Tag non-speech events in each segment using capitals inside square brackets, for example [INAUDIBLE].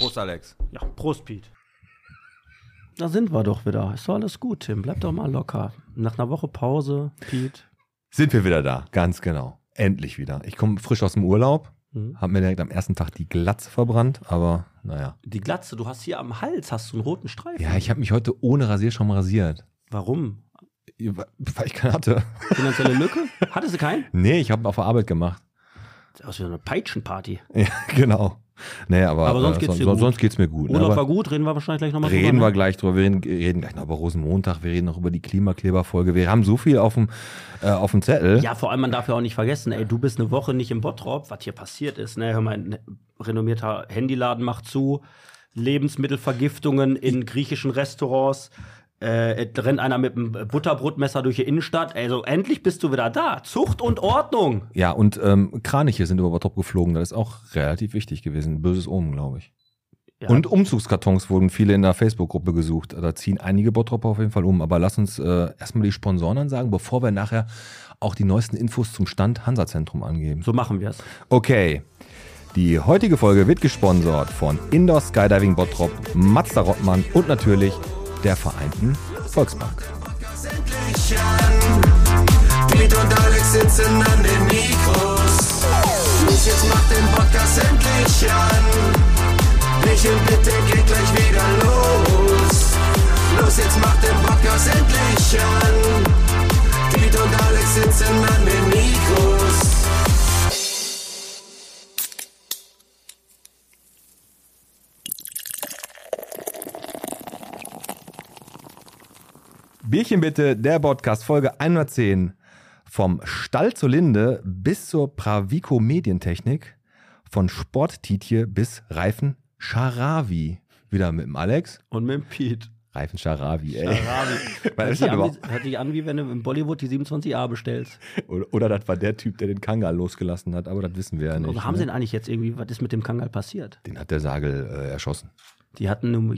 Prost, Alex. Ja, Prost, Pete. Da sind wir doch wieder. Ist doch alles gut, Tim. Bleib doch mal locker. Nach einer Woche Pause, Pete. Sind wir wieder da, ganz genau. Endlich wieder. Ich komme frisch aus dem Urlaub, Mhm. hab mir direkt am ersten Tag die Glatze verbrannt, aber naja. Die Glatze, du hast hier am Hals hast du einen roten Streifen. Ja, ich habe mich heute ohne Rasierschaum rasiert. Warum? Weil ich keinen hatte. [LAUGHS] Finanzielle Lücke? Hattest du keinen? Nee, ich habe auf der Arbeit gemacht. Das ist aus wie eine Peitschenparty. Ja, genau. Nee, aber, Aber sonst äh, geht's dir son- gut. sonst geht's mir gut. ne? Urlaub aber war gut, reden wir wahrscheinlich gleich nochmal reden wir drüber. ne? gleich drüber. Wir reden, reden gleich noch über Rosenmontag. Wir reden noch über die Klimakleberfolge. Wir haben so viel auf dem, äh, auf dem Zettel. Ja, vor allem, man darf ja auch nicht vergessen, ey, du bist eine Woche nicht im Bottrop, was hier passiert ist. Ne? Hör mal, ein renommierter Handyladen macht zu, Lebensmittelvergiftungen in griechischen Restaurants. Äh, rennt einer mit einem Butterbrotmesser durch die Innenstadt. Also endlich bist du wieder da. Zucht und Ordnung. Ja, und ähm, Kraniche sind über Bottrop geflogen. Das ist auch relativ wichtig gewesen. Böses Omen, glaube ich. Ja. Und Umzugskartons wurden viele in der Facebook-Gruppe gesucht. Da ziehen einige Bottropper auf jeden Fall um. Aber lass uns äh, erstmal die Sponsoren ansagen, bevor wir nachher auch die neuesten Infos zum Stand Hansa-Zentrum angeben. so machen wir es. Okay. Die heutige Folge wird gesponsert von Indoor Skydiving Bottrop, Mazda Rottmann und natürlich der Vereinten Volksbank. Piet und Alex sitzen an den Mikros. Los, jetzt macht den Podcast endlich an. Michel, bitte geht gleich wieder los. Los, jetzt macht den Podcast endlich an. Piet und Alex sitzen an den Mikros. Bierchen bitte, der Podcast Folge 110. Vom Stall zur Linde bis zur Pravico Medientechnik. Von Sporttitje bis Reifen Scharavi. Wieder mit dem Alex. Und mit dem Pete. Reifen Scharavi, ey. Was [LAUGHS] Hört sich das an, hört sich an, wie wenn du im Bollywood die 27a bestellst. Oder, oder das war der Typ, der den Kangal losgelassen hat, aber das wissen wir ja nicht. Oder haben ne? sie denn eigentlich jetzt irgendwie, was ist mit dem Kangal passiert? Den hat der Sagel äh, erschossen. Die hatten nur.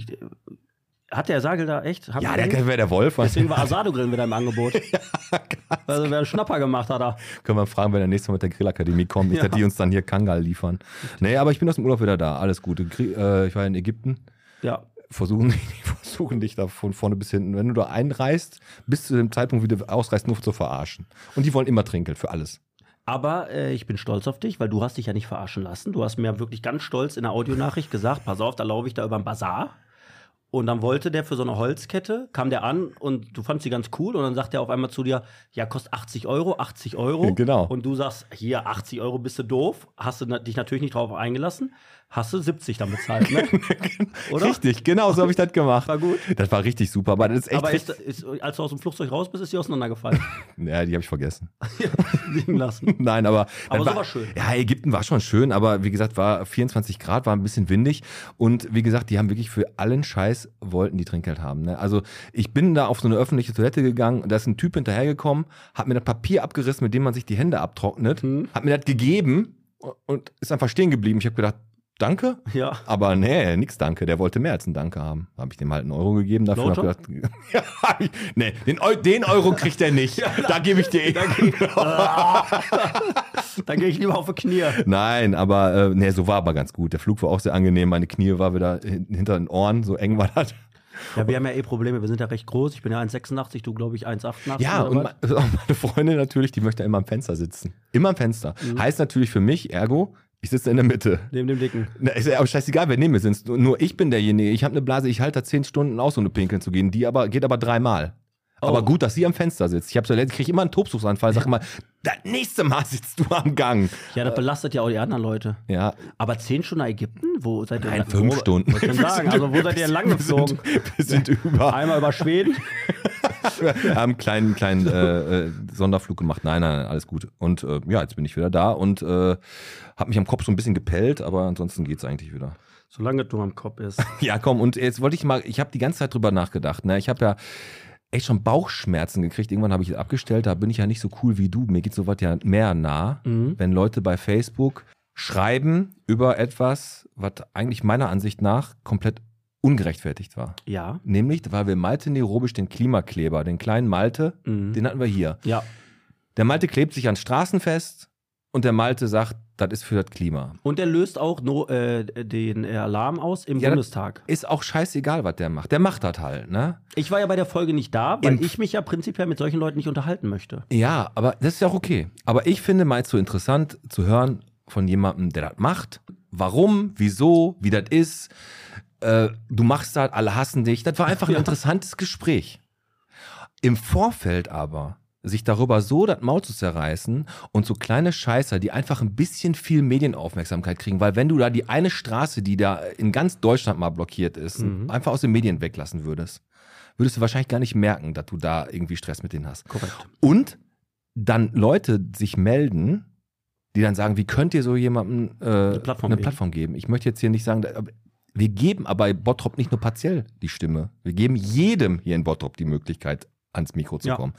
Hat der Sagel da echt? Haben Ja, der wäre der Wolf. Deswegen war Asado Grill wieder im Angebot. [LAUGHS] also wer einen Schnapper gemacht hat da. Können wir fragen, wenn er nächstes Mal mit der Grillakademie kommt, nicht, Ja. dass die uns dann hier Kangal liefern. Nee, aber ich bin aus dem Urlaub wieder da. Alles Gute. Grie- äh, Ich war in Ägypten. Ja. Versuchen, [LAUGHS] versuchen dich da von vorne bis hinten, wenn du da einreist, bis zu dem Zeitpunkt, wie du ausreist, nur zu verarschen. Und die wollen immer Trinkgeld für alles. Aber äh, ich bin stolz auf dich, weil du hast dich ja nicht verarschen lassen. Du hast mir wirklich ganz stolz in der Audionachricht gesagt, pass auf, da laufe ich da über den Bazar. Und dann wollte der für so eine Holzkette, kam der an und du fandst sie ganz cool und dann sagt er auf einmal zu dir, ja, kostet 80 Euro, 80 Euro. Genau. Und du sagst, hier, 80 Euro bist du doof, hast du dich natürlich nicht drauf eingelassen, hast du 70 dann bezahlt, ne? [LAUGHS] Oder? Richtig, genau, so habe ich das gemacht. War gut. Das war richtig super, aber das ist echt. Aber ist, ist, als du aus dem Flugzeug raus bist, ist sie auseinandergefallen. [LAUGHS] ja, die habe ich vergessen. [LAUGHS] Liegen lassen. Nein, aber. Aber so war, war schön. Ja, Ägypten war schon schön, aber wie gesagt, war 24 Grad, war ein bisschen windig. Und wie gesagt, die haben wirklich für allen Scheiß wollten die Trinkgeld haben. Ne? Also ich bin da auf so eine öffentliche Toilette gegangen, da ist ein Typ hinterhergekommen, hat mir das Papier abgerissen, mit dem man sich die Hände abtrocknet, Hm. hat mir das gegeben und ist einfach stehen geblieben. Ich habe gedacht, danke. Ja. Aber nee, nix danke. Der wollte mehr als ein Danke haben. Da habe ich dem halt einen Euro gegeben dafür. und Blowjob? hab gedacht, [LAUGHS] ja, nee, den, Eu den Euro kriegt er nicht. [LAUGHS] da gebe ich dir. Dann [LAUGHS] gehe ich lieber auf die Knie. Nein, aber äh, nee, so war aber ganz gut. Der Flug war auch sehr angenehm. Meine Knie war wieder hin- hinter den Ohren, so eng war das. Ja, wir haben ja eh Probleme. Wir sind ja recht groß. Ich bin ja 1,86, du glaube ich 1,88. Ja, und meine Freundin natürlich, die möchte immer am Fenster sitzen. Immer am Fenster. Heißt natürlich für mich, ergo, ich sitze in der Mitte. Neben dem Dicken. Na, ist ja aber scheißegal, wer neben mir sitzt. Nur- ich bin derjenige. Ich habe eine Blase, ich halte da zehn Stunden aus, ohne pinkeln zu gehen. Die aber geht aber dreimal. Oh. Aber gut, dass sie am Fenster sitzt. Ich habe so, ich kriege immer einen Tobsuchsanfall. Sag immer, das nächste Mal sitzt du am Gang. Ja, das belastet ja auch die anderen Leute. Ja, Aber 10 Stunden nach Ägypten? Wo seid ihr? Nein, wo, fünf Stunden. Wollte ich schon sagen. Also, wo seid ihr lang wir sind, wir sind über. Einmal über Schweden. [LAUGHS] Wir haben einen kleinen, kleinen äh, äh, Sonderflug gemacht. Nein, nein, nein, alles gut. Und äh, ja, jetzt bin ich wieder da und äh, habe mich am Kopf so ein bisschen gepellt, aber ansonsten geht's eigentlich wieder. Solange du am Kopf ist. [LAUGHS] Ja, komm, und jetzt wollte ich mal, ich habe die ganze Zeit drüber nachgedacht. Ne? Ich habe ja echt schon Bauchschmerzen gekriegt. Irgendwann habe ich es abgestellt, da bin ich ja nicht so cool wie du. Mir geht sowas ja mehr nah, Mhm. wenn Leute bei Facebook schreiben über etwas, was eigentlich meiner Ansicht nach komplett ungerechtfertigt war. Ja. Nämlich, weil wir Malte Nerobisch den Klimakleber, den kleinen Malte, Mhm. den hatten wir hier. Ja. Der Malte klebt sich an Straßen fest und der Malte sagt, das ist für das Klima. Und der löst auch no, äh, den äh, Alarm aus im Ja, Bundestag. Ist auch scheißegal, was der macht. Der macht das halt, ne? Ich war ja bei der Folge nicht da, weil Im- ich mich ja prinzipiell mit solchen Leuten nicht unterhalten möchte. Ja, aber das ist ja auch okay. Aber ich finde mal so interessant zu hören von jemandem, der das macht. Warum, wieso, wie das ist. Äh, du machst das, alle hassen dich. Das war einfach ein [LAUGHS] interessantes Gespräch. Im Vorfeld aber sich darüber so das Maul zu zerreißen und so kleine Scheißer, die einfach ein bisschen viel Medienaufmerksamkeit kriegen, weil wenn du da die eine Straße, die da in ganz Deutschland mal blockiert ist, Mhm. einfach aus den Medien weglassen würdest, würdest du wahrscheinlich gar nicht merken, dass du da irgendwie Stress mit denen hast. Korrekt. Und dann Leute sich melden, die dann sagen, wie könnt ihr so jemandem äh, eine, Plattform Plattform, geben. geben? Ich möchte jetzt hier nicht sagen, wir geben aber bei Bottrop nicht nur partiell die Stimme. Wir geben jedem hier in Bottrop die Möglichkeit, ans Mikro zu Ja. kommen.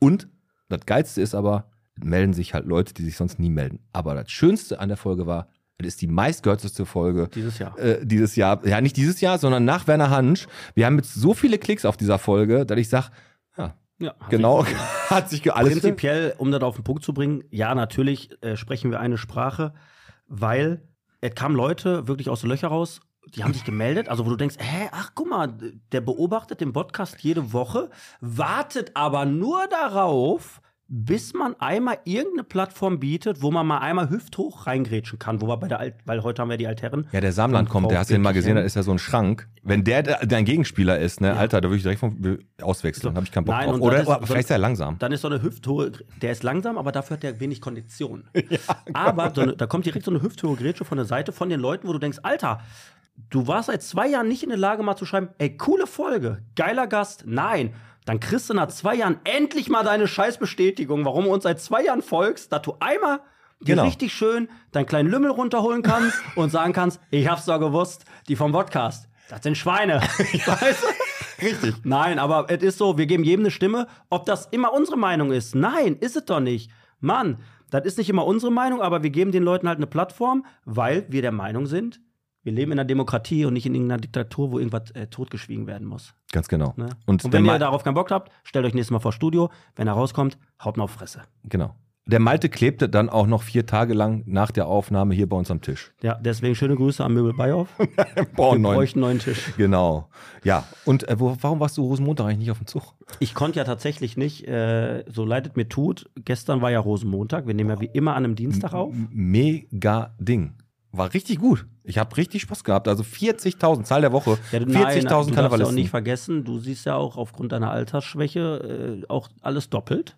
Und das Geilste ist aber, melden sich halt Leute, die sich sonst nie melden. Aber das Schönste an der Folge war, es ist die meistgehörteste Folge Dieses Jahr. äh, dieses Jahr. Ja, nicht dieses Jahr, sondern nach Werner Hansch. Wir haben jetzt so viele Klicks auf dieser Folge, dass ich sage, ja, Ja, hat genau, sich- [LAUGHS] hat sich alles Prinzipiell, um das auf den Punkt zu bringen, ja, natürlich äh, sprechen wir eine Sprache, weil es kamen Leute wirklich aus den Löchern raus, die haben sich gemeldet, also wo du denkst, hä, ach guck mal, der beobachtet den Podcast jede Woche, wartet aber nur darauf, bis man einmal irgendeine Plattform bietet, wo man mal einmal hüfthoch reingrätschen kann, wo wir bei der Alt, weil heute haben wir die Altherren. Ja, der Samland kommt, der hast du den mal gesehen, da ist ja so ein Schrank. Wenn der de- dein Gegenspieler ist, ne, Ja. Alter, da würde ich direkt vom auswechseln, So. habe ich keinen Bock Nein, drauf. Oder, ist- oder vielleicht ist er langsam. Dann ist so eine hüfthohe, der ist langsam, aber dafür hat er wenig Kondition. [LAUGHS] aber so eine, da kommt direkt so eine hüfthohe Grätsche von der Seite von den Leuten, wo du denkst, Alter, du warst seit zwei Jahren nicht in der Lage, mal zu schreiben, ey, coole Folge, geiler Gast. Nein, dann kriegst du nach zwei Jahren endlich mal deine Scheißbestätigung, warum du uns seit zwei Jahren folgst, dass du einmal dir Genau. richtig schön deinen kleinen Lümmel runterholen kannst [LAUGHS] und sagen kannst, ich hab's doch gewusst, die vom Podcast, das sind Schweine. [LAUGHS] [LAUGHS] Weißt du? Richtig. Nein, aber es ist so, wir geben jedem eine Stimme. Ob das immer unsere Meinung ist? Nein, ist es doch nicht. Mann, das ist nicht immer unsere Meinung, aber wir geben den Leuten halt eine Plattform, weil wir der Meinung sind, wir leben in einer Demokratie und nicht in irgendeiner Diktatur, wo irgendwas äh, totgeschwiegen werden muss. Ganz genau. Ne? Und, Und, wenn ihr darauf keinen Bock habt, stellt euch nächstes Mal vor Studio. Wenn er rauskommt, haut ihn auf Fresse. genau. Der Malte klebte dann auch noch vier Tage lang nach der Aufnahme hier bei uns am Tisch. Ja, deswegen schöne Grüße an Möbel Beihoff. [LAUGHS] Boah, Wir neun. bräuchten einen neuen Tisch. Genau. Ja. Und äh, wo, warum warst du Rosenmontag eigentlich nicht auf dem Zug? Ich konnte ja tatsächlich nicht, äh, so leid es mir tut, gestern war ja Rosenmontag, wir nehmen ja wie immer an einem Dienstag auf. M- Mega Ding. War richtig gut. Ich habe richtig Spaß gehabt. Also 40.000, Zahl der Woche. Ja, du- nein, 40.000 du darfst ja auch Karnevalisten. nicht vergessen, du siehst ja auch aufgrund deiner Altersschwäche äh, auch alles doppelt.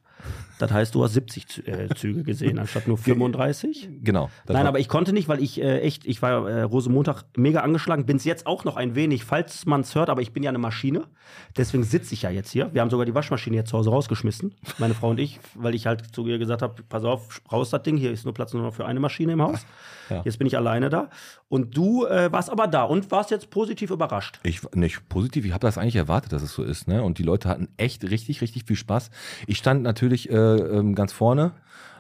Das heißt, du hast 70 Zü äh, Züge gesehen, anstatt nur 35. Genau. Nein, aber ich konnte nicht, weil ich äh, echt, ich war äh, Rosenmontag mega angeschlagen, bin es jetzt auch noch ein wenig, falls man es hört, aber ich bin ja eine Maschine. Deswegen sitze ich ja jetzt hier. Wir haben sogar die Waschmaschine jetzt zu Hause rausgeschmissen, meine Frau und ich, weil ich halt zu ihr gesagt habe, pass auf, raus das Ding, hier ist nur Platz nur noch für eine Maschine im Haus. Ja. Jetzt bin ich alleine da. Und du äh, warst aber da und warst jetzt positiv überrascht. Ich nicht positiv, ich habe das eigentlich erwartet, dass es so ist, ne? Und die Leute hatten echt richtig, richtig viel Spaß. Ich stand natürlich äh, ähm, ganz vorne,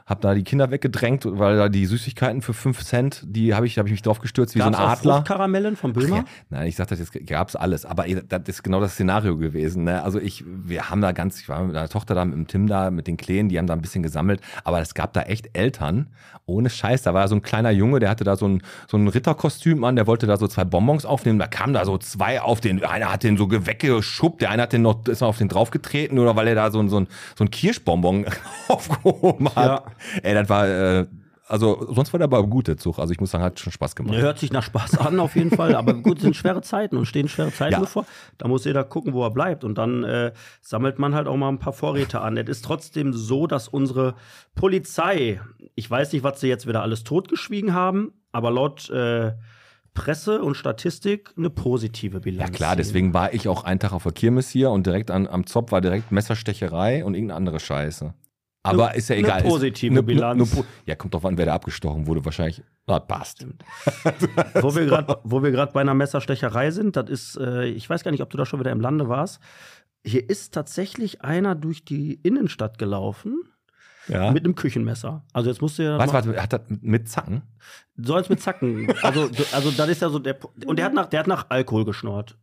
habe da die Kinder weggedrängt, weil da die Süßigkeiten für 5 Cent, die habe ich, hab ich mich drauf gestürzt wie Gab's so ein Adler. Fruchtkaramellen von Böhmer? Ja, nein, ich sag das jetzt, gab's alles, aber das ist genau das Szenario gewesen. Ne? Also ich, wir haben da ganz, ich war mit meiner Tochter da mit dem Tim da, mit den Kleen, die haben da ein bisschen gesammelt, aber es gab da echt Eltern, ohne Scheiß, da war so ein kleiner Junge, der hatte da so ein, so ein Ritterkostüm an, der wollte da so zwei Bonbons aufnehmen, da kamen da so zwei auf den, einer hat den so weggeschubbt, der eine hat den noch, ist noch auf den draufgetreten oder weil er da so, ein- so, ein, so ein Kirschbonbon [LAUGHS] aufgehoben hat. Ja. Ey, das war, äh, also sonst war der aber gut, der Zug, also ich muss sagen, hat schon Spaß gemacht. Hört sich nach Spaß an, auf jeden Fall. Aber gut, sind schwere Zeiten und stehen schwere Zeiten Ja. bevor. Da muss jeder gucken, wo er bleibt. Und dann äh, sammelt man halt auch mal ein paar Vorräte an. Es ist trotzdem so, dass unsere Polizei, ich weiß nicht, was sie jetzt wieder alles totgeschwiegen haben, aber laut äh, Presse und Statistik eine positive Bilanz. Ja klar, deswegen war ich auch einen Tag auf der Kirmes hier und direkt an, am Zopf war direkt Messerstecherei und irgendeine andere Scheiße. Aber Ne- ist ja egal. Ist- positive ne- Bilanz. ne ja, kommt drauf an, wer da abgestochen wurde. Wahrscheinlich. Na, passt. wo wir gerade wo wir gerade bei einer Messerstecherei sind, das ist, äh, ich weiß gar nicht, ob du da schon wieder im Lande warst. Hier ist tatsächlich einer durch die Innenstadt gelaufen Ja. mit einem Küchenmesser. Also jetzt musst du ja was, was, hat das mit Zacken? sollst mit Zacken. Also also das ist ja so der und der hat nach der hat nach Alkohol geschnort.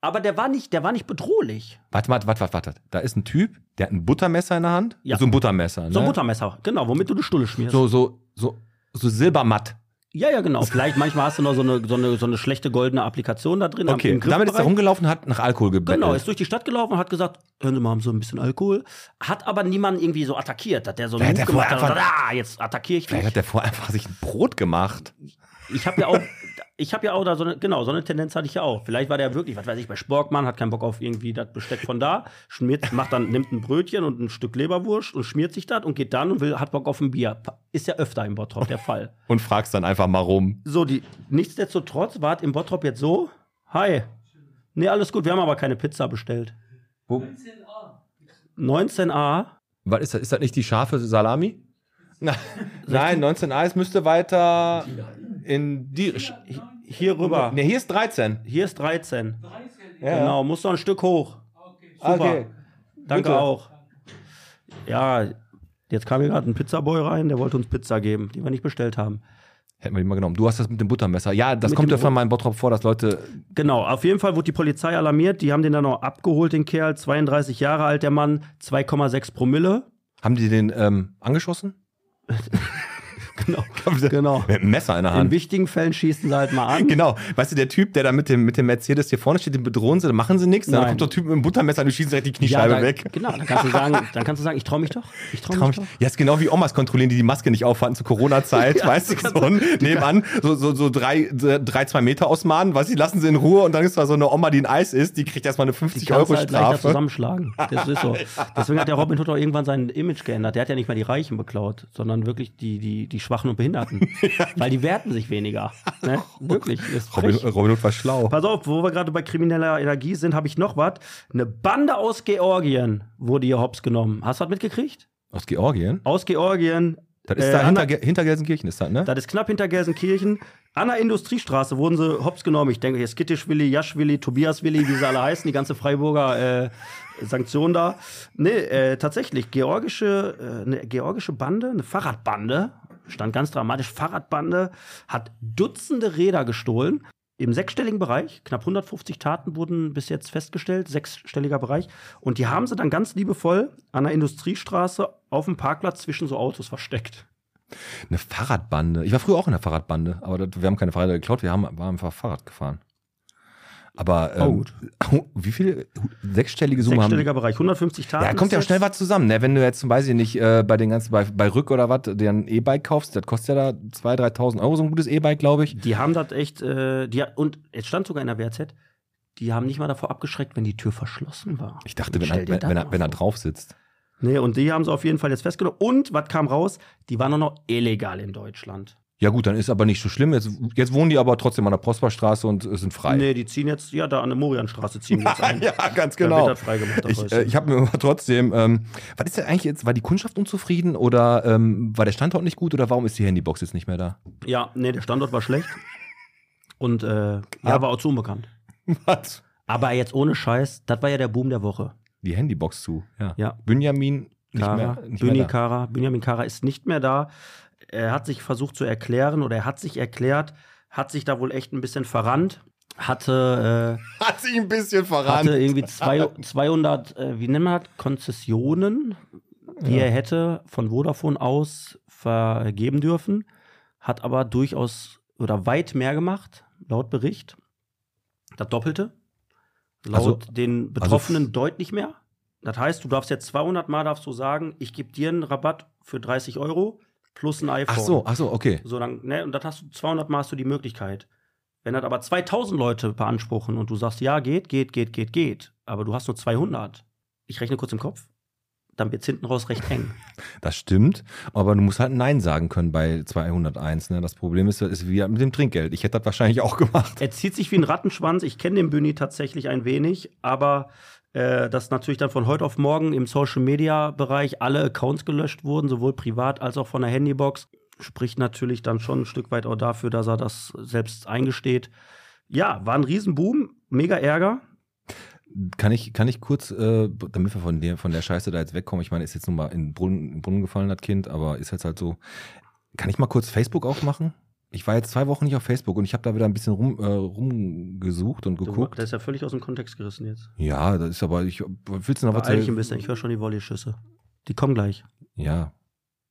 Aber der war nicht, der war nicht bedrohlich. Warte, warte, warte, warte, warte. Da ist ein Typ, der hat ein Buttermesser in der Hand. Ja. So ein Buttermesser, ne? So ein Buttermesser, genau, womit du die Stulle schmierst. So, so, so, so silbermatt. Ja, ja, genau. Vielleicht manchmal hast du noch so eine, so eine, so eine schlechte goldene Applikation da drin. am- Okay, im damit ist er rumgelaufen und hat nach Alkohol gebettelt. Genau, ist durch die Stadt gelaufen und hat gesagt, hören Sie mal, haben Sie ein bisschen Alkohol. Hat aber niemanden irgendwie so attackiert, dass der so einen Vielleicht Move hat der gemacht hat und vorher sagt, ah, jetzt attackiere ich Vielleicht dich. hat der vorher einfach sich ein Brot gemacht. Ich habe ja auch, ich habe ja auch da so eine, genau, so eine Tendenz hatte ich ja auch. Vielleicht war der wirklich, was weiß ich, bei Sporkmann, hat keinen Bock auf irgendwie das Besteck von da, schmiert, macht dann, nimmt ein Brötchen und ein Stück Leberwurst und schmiert sich das und geht dann und will, hat Bock auf ein Bier. Ist ja öfter im Bottrop der Fall. [LAUGHS] Und fragst dann einfach mal rum. So, die, nichtsdestotrotz war es im Bottrop jetzt so, hi, nee, alles gut, wir haben aber keine Pizza bestellt. Wo? 19a, Was ist das? Ist das nicht die scharfe Salami? [LAUGHS] Nein, 19a, es müsste weiter in die. hier rüber. Ne, hier ist 13. Hier ist 13. Ja. Genau, muss noch ein Stück hoch. Super. Okay. Danke Bitte. auch. Ja, jetzt kam hier gerade ein Pizzaboy rein, der wollte uns Pizza geben, die wir nicht bestellt haben. Hätten wir die mal genommen. Du hast das mit dem Buttermesser. Ja, das Mit kommt ja von meinem Bottrop vor, dass Leute. Genau, auf jeden Fall wurde die Polizei alarmiert. Die haben den dann noch abgeholt, den Kerl. 32 Jahre alt, der Mann, 2,6 Promille. Haben die den ähm, angeschossen? [LAUGHS] Genau. [LAUGHS] genau. Mit einem Messer in der In Hand. wichtigen Fällen schießen sie halt mal an. Genau, weißt du, der Typ, der da mit dem, mit dem Mercedes hier vorne steht, den bedrohen sie, dann machen sie nichts. Dann kommt der Typ mit dem Buttermesser und du schießt direkt die Kniescheibe da, weg. Genau, dann kannst du sagen, dann kannst du sagen, ich traue mich doch. Ich traue Traum mich ich- doch. Ja, ist genau wie Omas kontrollieren, die die Maske nicht aufhatten zur Corona-Zeit, [LAUGHS] Ja, weißt du, kannst so ein, nebenan, so, so, so drei, drei, zwei Meter ausmalen, weißt du, die lassen sie in Ruhe und dann ist da so eine Oma, die ein Eis isst, die kriegt erstmal eine Die 50 kannst Euro du halt leichter Strafe. zusammenschlagen. Das ist so. [LAUGHS] Deswegen hat der Robin Hood auch irgendwann sein Image geändert. Der hat ja nicht mehr die Reichen beklaut, sondern wirklich die, die, die Schwachen und Behinderten. [LAUGHS] Weil die werten sich weniger. Ne? [LAUGHS] Wirklich. Ist Robin. Robin Hood war schlau. Pass auf, wo wir gerade bei krimineller Energie sind, habe ich noch was. Eine Bande aus Georgien wurde hier hops genommen. Hast du was mitgekriegt? Aus Georgien? Aus Georgien. Das ist Äh, da hinter, hinter Gelsenkirchen, ist das, ne? Das ist knapp hinter Gelsenkirchen. An der Industriestraße wurden sie hops genommen. Ich denke, hier Skittischwilli, Jaschwilli, Tobiaswilli, wie sie alle heißen, die ganze Freiburger äh, Sanktion da. Nee, äh, tatsächlich, georgische, äh, eine georgische Bande, eine Fahrradbande, stand ganz dramatisch, Fahrradbande, hat Dutzende Räder gestohlen. Im sechsstelligen Bereich, knapp 150 Taten wurden bis jetzt festgestellt, sechsstelliger Bereich. Und die haben sie dann ganz liebevoll an der Industriestraße auf dem Parkplatz zwischen so Autos versteckt. Eine Fahrradbande. Ich war früher auch in der Fahrradbande, aber das, wir haben keine Fahrräder geklaut, wir haben, waren einfach Fahrrad gefahren. Aber ähm, Oh, [LAUGHS] wie viel sechsstellige Summe haben Sechsstelliger Bereich, 150 Taten. Ja, kommt ja auch schnell was zusammen, ne? Wenn du jetzt zum Beispiel nicht äh, bei den ganzen, bei, bei Rück oder was, dir ein E-Bike kaufst, das kostet ja da 2.000, 3.000 Euro, so ein gutes E-Bike, glaube ich. Die haben das echt, äh, die, und es stand sogar in der WZ, die haben nicht mal davor abgeschreckt, wenn die Tür verschlossen war. Ich dachte, wenn er, wenn, wenn, er, wenn er drauf sitzt. Nee, und die haben sie auf jeden Fall jetzt festgenommen. Und was kam raus? Die waren auch noch illegal in Deutschland. Ja gut, dann ist aber nicht so schlimm. Jetzt, jetzt wohnen die aber trotzdem an der Prosperstraße und äh, sind frei. Nee, die ziehen jetzt, ja, da an der Morianstraße ziehen die jetzt ein. [LAUGHS] ja, ganz genau. wird das freigemacht, das Ich, äh, ich habe mir aber trotzdem, ähm, was ist denn eigentlich jetzt, war die Kundschaft unzufrieden oder ähm, war der Standort nicht gut oder warum ist die Handybox jetzt nicht mehr da? Ja, nee, der Standort war schlecht. Und äh, ja, war auch zu unbekannt. Was? Aber jetzt ohne Scheiß, das war ja der Boom der Woche. Die Handybox zu, ja. Ja. Benjamin nicht Kara, mehr, nicht Büni mehr. Kara, Benjamin Kara ist nicht mehr da. Er hat sich versucht zu erklären oder er hat sich erklärt, hat sich da wohl echt ein bisschen verrannt, hatte, Hat sich ein bisschen äh, verrannt. hatte irgendwie zwei, 200, äh, wie nennt man das, Konzessionen, die er hätte von Vodafone aus vergeben dürfen, hat aber durchaus oder weit mehr gemacht, laut Bericht. Das Doppelte. Laut Also- den Betroffenen deutlich mehr. Das heißt, du darfst jetzt 200 Mal darfst du sagen, ich gebe dir einen Rabatt für 30 Euro plus ein iPhone. Ach so, ach so, okay. So, dann, ne, und das hast du 200 Mal hast du die Möglichkeit. Wenn das aber 2000 Leute beanspruchen und du sagst, ja, geht, geht, geht, geht, geht, aber du hast nur 200, ich rechne kurz im Kopf, dann wird es hinten raus recht eng. [LAUGHS] Das stimmt, aber du musst halt Nein sagen können bei 201. Ne? Das Problem ist, ist wie mit dem Trinkgeld. Ich hätte das wahrscheinlich [LAUGHS] auch gemacht. Er zieht sich wie ein Rattenschwanz. Ich kenne den Büni tatsächlich ein wenig, aber äh, dass natürlich dann von heute auf morgen im Social Media Bereich alle Accounts gelöscht wurden, sowohl privat als auch von der Handybox, spricht natürlich dann schon ein Stück weit auch dafür, dass er das selbst eingesteht. Ja, war ein Riesenboom, mega Ärger. Kann ich, kann ich kurz, äh, damit wir von der, von der Scheiße da jetzt wegkommen, ich meine, ist jetzt nun mal in den Brunnen, in den Brunnen gefallen, das Kind, aber ist jetzt halt so. Kann ich mal kurz Facebook aufmachen? Ich war jetzt zwei Wochen nicht auf Facebook und ich habe da wieder ein bisschen rum, äh, rumgesucht und geguckt. das ist ja völlig aus dem Kontext gerissen jetzt. Ja, das ist aber, ich, willst du noch was Beeil dich ein bisschen, ich höre schon die Volleyschüsse. Die kommen gleich. Ja,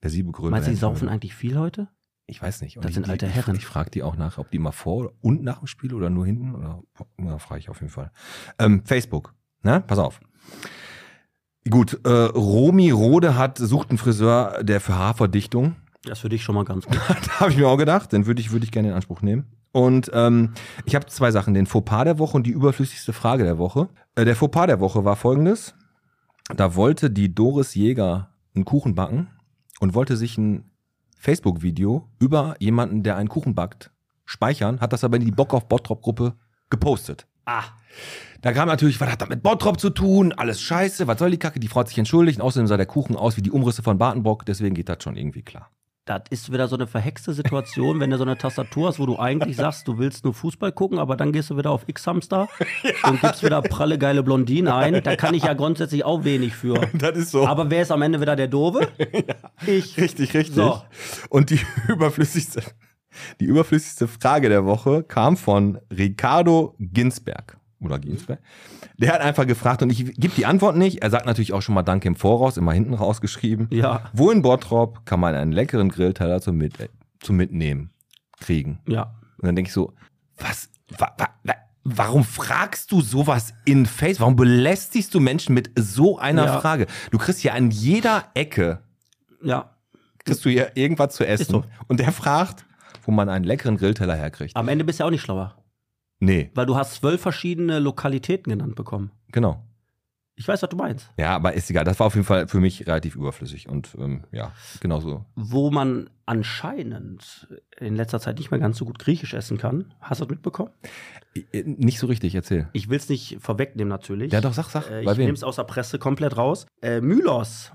der Siebegrün. Meinst du, die saufen eigentlich viel heute? Ich weiß nicht. Und Das die, sind die, alte ich- Herren. Ich frage die auch nach, ob die immer vor und nach dem Spiel oder nur hinten oder na, frage ich auf jeden Fall. Ähm, Facebook, ne? Pass auf. Gut, äh, Romy Rode hat sucht einen Friseur, der für Haarverdichtung. Das ist für dich schon mal ganz gut. [LAUGHS] da habe ich mir auch gedacht, den würde ich, würde ich gerne in Anspruch nehmen. Und ähm, ich habe zwei Sachen, den Fauxpas der Woche und die überflüssigste Frage der Woche. Äh, der Fauxpas der Woche war folgendes. Da wollte die Doris Jäger einen Kuchen backen und wollte sich ein Facebook-Video über jemanden, der einen Kuchen backt, speichern, hat das aber in die Bock auf Bottrop-Gruppe gepostet. Ah, Da kam natürlich, was hat das mit Bottrop zu tun? Alles scheiße, was soll die Kacke? Die Frau hat sich entschuldigt. Und außerdem sah der Kuchen aus wie die Umrisse von Bartenbock, deswegen geht das schon irgendwie klar. Das ist wieder so eine verhexte Situation, wenn du so eine Tastatur hast, wo du eigentlich [LAUGHS] sagst, du willst nur Fußball gucken, aber dann gehst du wieder auf X-Hamster [LAUGHS] und gibst wieder pralle geile Blondine ein. Da kann ich ja grundsätzlich auch wenig für. [LAUGHS] Das ist so. Aber wer ist am Ende wieder der Dove? Ich. Richtig, richtig. So. Und die überflüssigste, die überflüssigste Frage der Woche kam von Ricardo Ginsberg. Oder Ginsberg. Der hat einfach gefragt und ich gebe die Antwort nicht. Er sagt natürlich auch schon mal Danke im Voraus, immer hinten rausgeschrieben. Ja. Wo in Bottrop kann man einen leckeren Grillteller zum, Mit äh, zum Mitnehmen kriegen? Ja. Und dann denke ich so, was, wa, wa, wa, warum fragst du sowas in Face? Warum belästigst du Menschen mit so einer Ja. Frage? Du kriegst ja an jeder Ecke Ja. kriegst du hier irgendwas zu essen. So. Und der fragt, wo man einen leckeren Grillteller herkriegt. Am Ende bist du ja auch nicht schlauer. Nee, Weil du hast zwölf verschiedene Lokalitäten genannt bekommen. genau. Ich weiß, was du meinst. Ja, aber ist egal. Das war auf jeden Fall für mich relativ überflüssig. Und ähm, ja, genau so. Wo man anscheinend in letzter Zeit nicht mehr ganz so gut Griechisch essen kann. Hast du das mitbekommen? Äh, Nicht so richtig, erzähl. Ich will es nicht vorwegnehmen natürlich. Ja, doch, sag, sag. Äh, ich nehme es aus der Presse komplett raus. Äh, Mylos,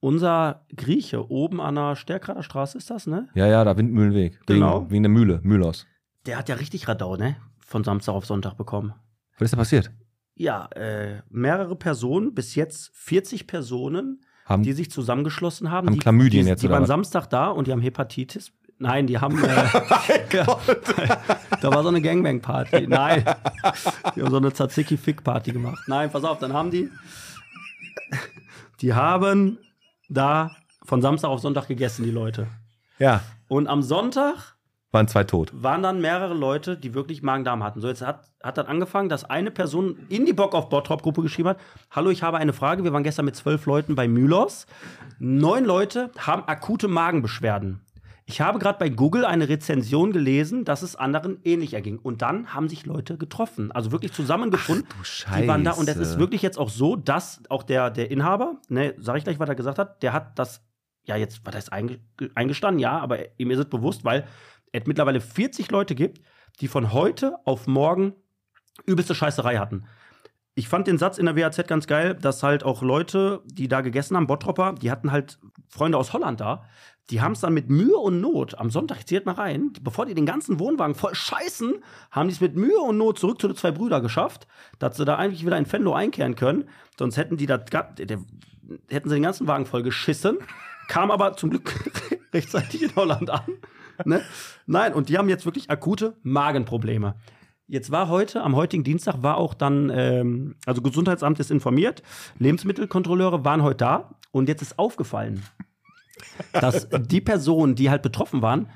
unser Grieche, oben an der Stärkrader Straße ist das, ne? Ja, ja, da Windmühlenweg. Genau. Wegen, wegen der Mühle, Mühlos. Der hat ja richtig Radau, ne? Von Samstag auf Sonntag bekommen. Was ist da passiert? Ja, äh, mehrere Personen, bis jetzt 40 Personen, Haben, die sich zusammengeschlossen haben. Haben die, Chlamydien die, jetzt, Die waren was? Samstag da und die haben Hepatitis. Nein, die haben. [LAUGHS] Äh, [LAUGHS] da war so eine Gangbang-Party. Nein. Die haben so eine Tzatziki-Fick-Party gemacht. Nein, pass auf, dann haben die. Die haben da von Samstag auf Sonntag gegessen, die Leute. ja, Und am Sonntag waren zwei tot. waren dann mehrere Leute, die wirklich Magen-Darm hatten. So, jetzt hat, hat dann angefangen, dass eine Person in die Bock auf Bottrop-Gruppe geschrieben hat: Hallo, ich habe eine Frage. Wir waren gestern mit zwölf Leuten bei Mylos. Neun Leute haben akute Magenbeschwerden. Ich habe gerade bei Google eine Rezension gelesen, dass es anderen ähnlich erging. Und dann haben sich Leute getroffen, also wirklich zusammengefunden. Ach, du Die waren da und es Scheiße. ist wirklich jetzt auch so, dass auch der, der Inhaber, ne, sag ich gleich, was er gesagt hat, der hat das, ja, jetzt, was heißt einge eingestanden, ja, aber ihm ist es bewusst, weil es mittlerweile 40 Leute gibt, die von heute auf morgen übelste Scheißerei hatten. Ich fand den Satz in der WAZ ganz geil, dass halt auch Leute, die da gegessen haben, Bottropper, die hatten halt Freunde aus Holland da, die haben es dann mit Mühe und Not am Sonntag, zählt mal rein, bevor die den ganzen Wohnwagen voll scheißen, haben die es mit Mühe und Not zurück zu den zwei Brüdern geschafft, dass sie da eigentlich wieder in Fenlo einkehren können. Sonst hätten die das, hätten sie den ganzen Wagen voll geschissen, kam aber zum Glück [LAUGHS] rechtzeitig in Holland an. Ne? Nein, und die haben jetzt wirklich akute Magenprobleme. Jetzt war heute, am heutigen Dienstag, war auch dann, ähm, also Gesundheitsamt ist informiert, Lebensmittelkontrolleure waren heute da und jetzt ist aufgefallen, dass die Personen, die halt betroffen waren,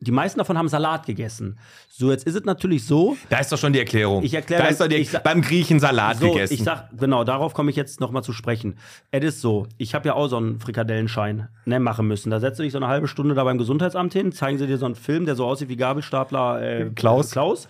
die meisten davon haben Salat gegessen. So, jetzt ist es natürlich so, Da ist doch schon die Erklärung. Ich erkläre- Da ist doch die, ich sag- beim Griechen Salat so, gegessen. ich sag, genau, darauf komme ich jetzt noch mal zu sprechen. Es ist so, ich habe ja auch so einen Frikadellenschein ne, machen müssen. Da setzt du dich so eine halbe Stunde da beim Gesundheitsamt hin, zeigen sie dir so einen Film, der so aussieht wie Gabelstapler äh, Klaus. Klaus.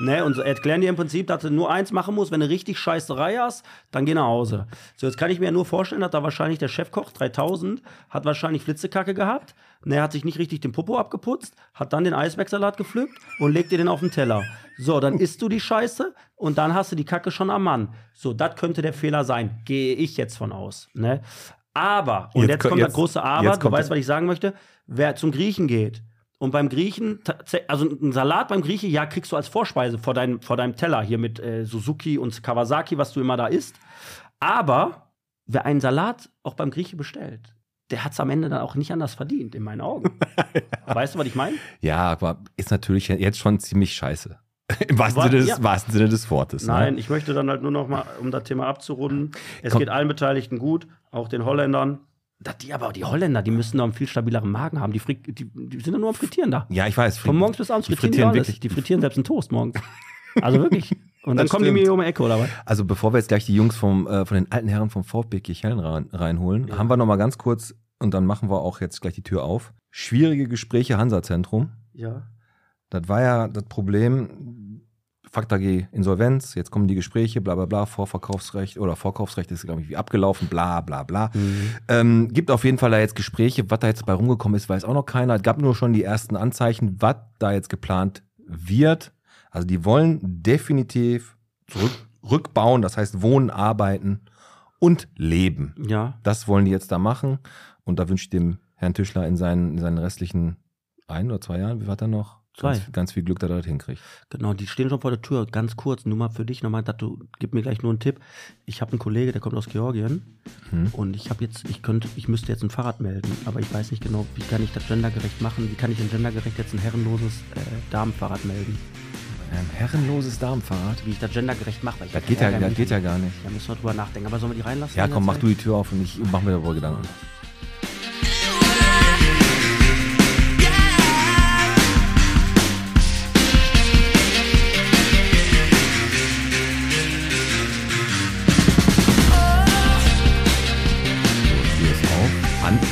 Ne, und erklären dir im Prinzip, dass du nur eins machen musst, wenn du richtig Scheißerei hast, dann geh nach Hause. So, jetzt kann ich mir ja nur vorstellen, dass da wahrscheinlich der Chefkoch 3000 hat wahrscheinlich Flitzekacke gehabt. Ne, er hat sich nicht richtig den Popo abgeputzt, hat dann den Eisbergsalat gepflückt und legt dir den auf den Teller. So, dann isst du die Scheiße und dann hast du die Kacke schon am Mann. So, das könnte der Fehler sein. Gehe ich jetzt von aus. Ne? Aber, und Jetzt jetzt, ko- kommt jetzt- das große Aber, du weißt, was ich sagen möchte, wer zum Griechen geht und beim Griechen, also ein Salat beim Griechen, ja, kriegst du als Vorspeise vor, dein, vor deinem Teller hier mit äh, Suzuki und Kawasaki, was du immer da isst. Aber wer einen Salat auch beim Grieche bestellt, der hat es am Ende dann auch nicht anders verdient, in meinen Augen. [LAUGHS] weißt du, was ich meine? ja, aber ist natürlich jetzt schon ziemlich scheiße. [LAUGHS] Im wahrsten, Wa- Sinne, des, ja. wahrsten Sinne des Wortes. Nein, Ne? ich möchte dann halt nur noch mal, um das Thema abzurunden, es Komm. geht allen Beteiligten gut, auch den Holländern. die aber die Holländer, die müssen doch einen viel stabileren Magen haben. Die, fri- die, die sind doch nur am Frittieren da. Ja, ich weiß. Von morgens bis abends frittieren die, frittieren alles. Die frittieren selbst einen Toast morgens. [LAUGHS] Also wirklich. Und dann kommen die mir um die Ecke, oder was? Also bevor wir jetzt gleich die Jungs vom, äh, von den alten Herren vom VfB Kirchhellen rein, reinholen, haben wir noch mal ganz kurz und dann machen wir auch jetzt gleich die Tür auf. Schwierige Gespräche Hansa-Zentrum. Ja. Das war ja das Problem. Fakt AG Insolvenz, jetzt kommen die Gespräche, bla bla bla, Vorverkaufsrecht oder Vorkaufsrecht ist, glaube ich, wie abgelaufen, bla bla bla. Ähm, gibt auf jeden Fall da jetzt Gespräche, was da jetzt bei rumgekommen ist, weiß auch noch keiner. Es gab nur schon die ersten Anzeichen, was da jetzt geplant wird. Also die wollen definitiv zurück, rückbauen, das heißt wohnen, arbeiten und leben. Ja. Das wollen die jetzt da machen. Und da wünsche ich dem Herrn Tischler in seinen, in seinen restlichen ein oder zwei Jahren, wie war er noch? Zwei. Ganz, ganz viel Glück, dass er das hinkriegt. Genau, die stehen schon vor der Tür. Ganz kurz, nur mal für dich nochmal, du, gib mir gleich nur einen Tipp. Ich habe einen Kollege, der kommt aus Georgien Hm. und ich habe jetzt, ich könnte, ich müsste jetzt ein Fahrrad melden, aber ich weiß nicht genau, wie kann ich das gendergerecht machen? Wie kann ich denn gendergerecht jetzt ein herrenloses äh, Damenfahrrad melden? Ein herrenloses Darmfahrrad. Wie ich das gendergerecht mache? weil ich Das geht ja, das geht ja gar nicht. Da müssen wir drüber nachdenken. Aber sollen wir die reinlassen? Ja, komm, mach Zeit? du die Tür auf und ich mach mir darüber Gedanken.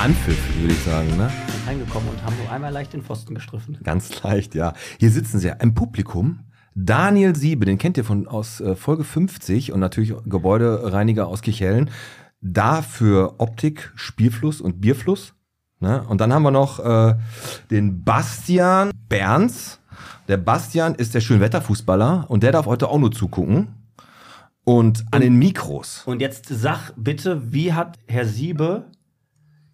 Anpfiff, würde ich sagen, ne? Reingekommen und haben nur einmal leicht den Pfosten gestriffen. Ganz leicht, ja. Hier sitzen sie im Publikum. Daniel Siebe, den kennt ihr von aus äh, Folge 50 und natürlich Gebäudereiniger aus Kichellen. Da für Optik, Spielfluss und Bierfluss. Ne? Und dann haben wir noch äh, den Bastian Berns. Der Bastian ist der Schönwetterfußballer und der darf heute auch nur zugucken. Und an den Mikros. Und jetzt sag bitte, wie hat Herr Siebe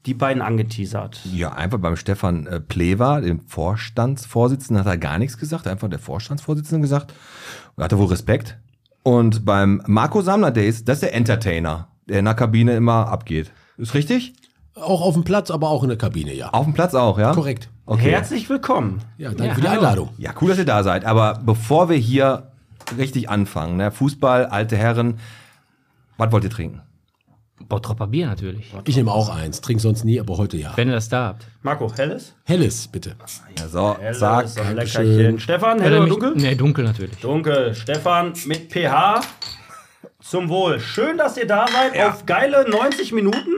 die beiden angeteasert? Ja, einfach beim Stefan äh, Plewa, dem Vorstandsvorsitzenden, hat er gar nichts gesagt. Einfach der Vorstandsvorsitzende gesagt. Da hat er wohl Respekt. Und beim Marco Sammler, der ist, das ist der Entertainer, der in der Kabine immer abgeht. Ist richtig? Auch auf dem Platz, aber auch in der Kabine, ja. Auf dem Platz auch, ja? Korrekt. Okay. Herzlich willkommen. Ja, danke Ja, für die hallo. Einladung. Ja, cool, dass ihr da seid. Aber bevor wir hier richtig anfangen, ne? Fußball, alte Herren, was wollt ihr trinken? Bottropper Bier natürlich. Ich nehme auch eins, trinke sonst nie, aber heute ja. Wenn ihr das da habt. Marco, helles? Helles, bitte. Ja, so, Helles, zack. so. Leckerchen. Stefan, hell oder mich- dunkel? Nee, dunkel natürlich. Dunkel. Stefan mit pH. Zum Wohl. Schön, dass ihr da seid. Auf geile 90 Minuten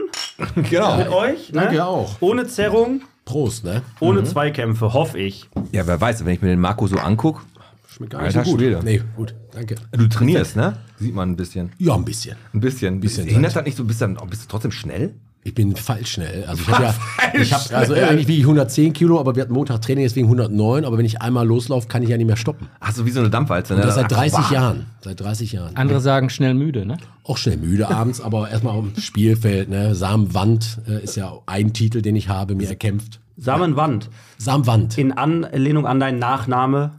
[LAUGHS] Genau. mit euch. Ne? Danke auch. Ohne Zerrung, Prost, ne? ohne Zweikämpfe, hoffe ich. Ja, wer weiß, wenn ich mir den Marco so angucke, Schmeckt gar Alter nicht so gut. Schwede. Nee, gut, danke. du trainierst, ne? Sieht man ein bisschen. Ja, ein bisschen. Ein bisschen. Bisschen Hindert Zeit. das nicht so, bist du, bist du trotzdem schnell? Ich bin falsch schnell. Also ich habe ja, [LAUGHS] ich habe also eigentlich wie 110 Kilo, aber wir hatten Montag Training, deswegen 109. Aber wenn ich einmal loslaufe, kann ich ja nicht mehr stoppen. Ach so, wie so eine Dampfwalze. Ne? Und das seit 30 Ach, Jahren. Seit 30 Jahren. Andere sagen schnell müde, ne? Auch schnell müde abends, aber erstmal auf dem Spielfeld. Ne? Samenwand äh, ist ja ein Titel, den ich habe, mir erkämpft. Samenwand. Samenwand. In Anlehnung an deinen Nachname.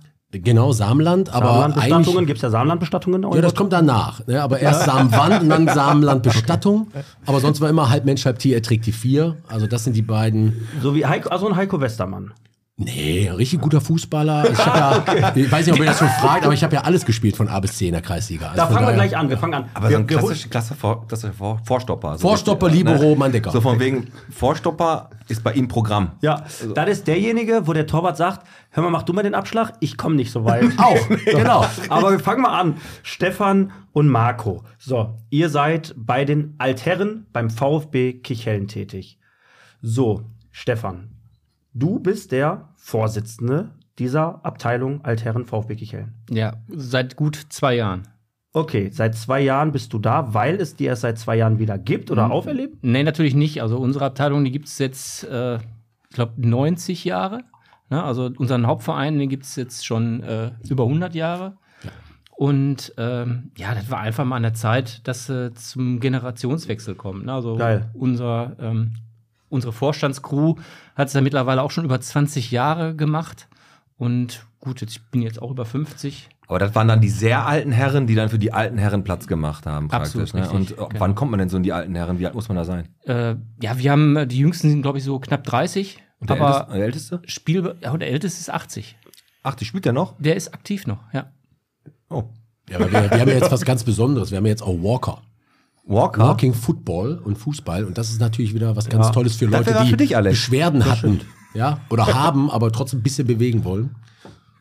Genau, Samenland, aber Samenlandbestattungen. eigentlich. Gibt es ja Samenlandbestattungen? Ja, das kommt danach. Ne? Aber erst Samenwand und dann Samenlandbestattung. Aber sonst war immer halb Mensch, halb Tier, er trägt die vier. Also das sind die beiden. so wie Heiko, also ein Heiko Westermann. Nee, richtig guter Fußballer. Ich, [LAUGHS] ja, ich weiß nicht, ob ihr das schon fragt, aber ich habe ja alles gespielt von A bis C in der Kreisliga. Also Da fangen wir gleich an. Wir fangen an. Aber wir, so ein klassischer klasse Vor, klassischer Vor, Vorstopper. So Vorstopper, richtig, Libero, Mandecker. So von wegen, Vorstopper ist bei ihm Programm. Ja, das ist derjenige, wo der Torwart sagt, hör mal, mach du mal den Abschlag, ich komme nicht so weit. [LAUGHS] Auch, [LAUGHS] genau. Aber wir fangen mal an. Stefan und Marco. So, ihr seid bei den Altherren beim VfB Kichellen tätig. So, Stefan, du bist der Vorsitzende dieser Abteilung Altherren VfB Kichellen. Ja, seit gut zwei Jahren. Okay, seit zwei Jahren bist du da, weil es die erst seit zwei Jahren wieder gibt oder auferlebt? Nee, natürlich nicht. Also unsere Abteilung, die gibt es jetzt, äh, ich glaube, 90 Jahre. Ne? Also unseren Hauptverein, den gibt es jetzt schon äh, über 100 Jahre. Und ähm, ja, das war einfach mal an der Zeit, dass äh, zum Generationswechsel kommt. Ne? Also Geil. unser, ähm, unsere Vorstandscrew hat es ja mittlerweile auch schon über 20 Jahre gemacht. Und gut, jetzt, ich bin jetzt auch über 50. Aber das waren dann die sehr alten Herren, die dann für die alten Herren Platz gemacht haben. Absolut praktisch, ne? richtig, Und äh, genau. wann kommt man denn so in die alten Herren? Wie alt muss man da sein? Äh, ja, wir haben, die Jüngsten sind, glaube ich, so knapp 30. Und der, aber Älteste, der Älteste? Spiel, ja, und der Älteste ist 80. Ach, die spielt der noch? Der ist aktiv noch, ja. Oh. Ja, aber wir, wir haben ja jetzt was ganz Besonderes. Wir haben ja jetzt auch Walker. Walker? Walking Football und Fußball. Und das ist natürlich wieder was ganz Tolles für Das Leute, was die für dich. Beschwerden hatten. Ja, oder [LAUGHS] haben, aber trotzdem ein bisschen bewegen wollen.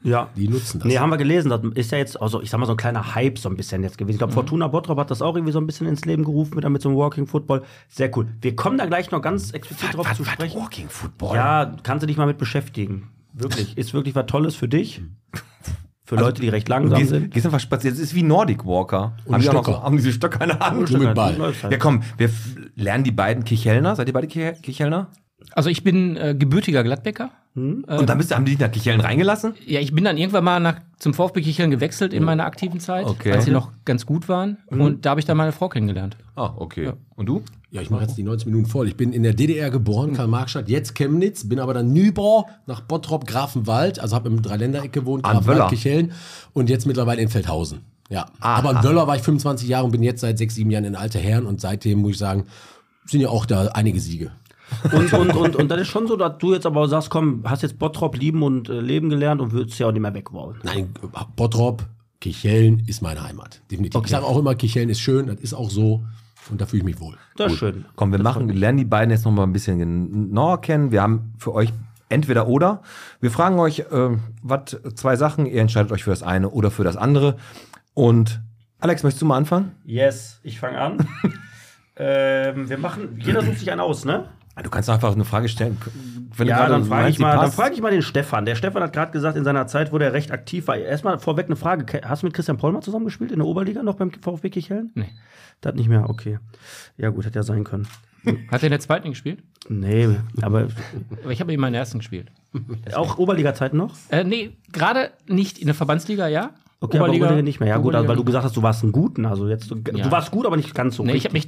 Ja. Die nutzen das. Nee, haben wir gelesen. Das ist ja jetzt, also ich sag mal, so ein kleiner Hype so ein bisschen jetzt gewesen. Ich Mhm. glaube, Fortuna Bottrop hat das auch irgendwie so ein bisschen ins Leben gerufen mit, mit so einem Walking Football. Sehr cool. Wir kommen da gleich noch ganz explizit drauf zu sprechen. Walking Football. Ja, kannst du dich mal mit beschäftigen. Wirklich. [LAUGHS] Ist wirklich was Tolles für dich. [LAUGHS] Für Leute, die recht langsam Gehst, sind. gehst einfach spazieren. Das ist wie Nordic Walker. Und haben, die noch, haben diese Stöcker keine Hand? Nur mit Ball. Halt. Ja, komm, wir lernen die beiden Kichelner. Seid ihr beide Ki- Kichelner? Also ich bin äh, gebürtiger Gladbecker. Und dann bist du, haben die dich nach Kicheln reingelassen? Ja, ich bin dann irgendwann mal nach, zum VfB Kicheln gewechselt in meiner aktiven Zeit, Okay. als sie noch ganz gut waren. Und da habe ich dann meine Frau kennengelernt. Ah, okay. Und du? Ja, ich mache jetzt die 90 Minuten voll. Ich bin in der DDR geboren, Karl-Marx-Stadt, jetzt Chemnitz, bin aber dann Nübau nach Bottrop, Grafenwald, also habe im Dreiländereck gewohnt. Grafenwald, Kicheln und jetzt mittlerweile in Feldhausen. Ja, aber in Wöller war ich 25 Jahre und bin jetzt seit sechs, sieben Jahren in Alte Herren und seitdem muss ich sagen, sind ja auch da einige Siege. Und, und, und, und das ist schon so, dass du jetzt aber sagst, komm, hast jetzt Bottrop lieben und äh, leben gelernt und würdest ja auch nicht mehr weg wollen. Nein, Bottrop, Kicheln ist meine Heimat. Definitiv. Ich sage auch immer, Kicheln ist schön, das ist auch so und da fühle ich mich wohl. Das ist schön. Komm, wir machen, wir lernen die beiden jetzt noch mal ein bisschen genauer kennen. Wir haben für euch entweder oder. Wir fragen euch, äh, was zwei Sachen. Ihr entscheidet euch für das eine oder für das andere. Und Alex, möchtest du mal anfangen? Yes, ich fange an. [LAUGHS] ähm, wir machen, jeder sucht sich einen aus, ne? Du kannst einfach eine Frage stellen. Wenn du Ja, dann frage ich, mal, dann frag ich mal den Stefan. Der Stefan hat gerade gesagt, in seiner Zeit, wo der recht aktiv war. Erstmal vorweg eine Frage. Hast du mit Christian Pollmer zusammengespielt in der Oberliga noch beim VfB Kicheln? Nee. Das nicht mehr, okay. Ja, gut, hätte ja sein können. Hat er in der zweiten gespielt? Nee, aber Aber ich habe in meiner ersten gespielt. [LAUGHS] auch Oberliga-Zeiten noch? Äh, nee, gerade nicht in der Verbandsliga, ja. Okay, aber Oberliga nicht mehr. Ja, gut, also, weil du Oberliga- gesagt hast, du warst ein Guten. Also jetzt, du, du Ja. warst gut, aber nicht ganz so. Nee, ich habe mich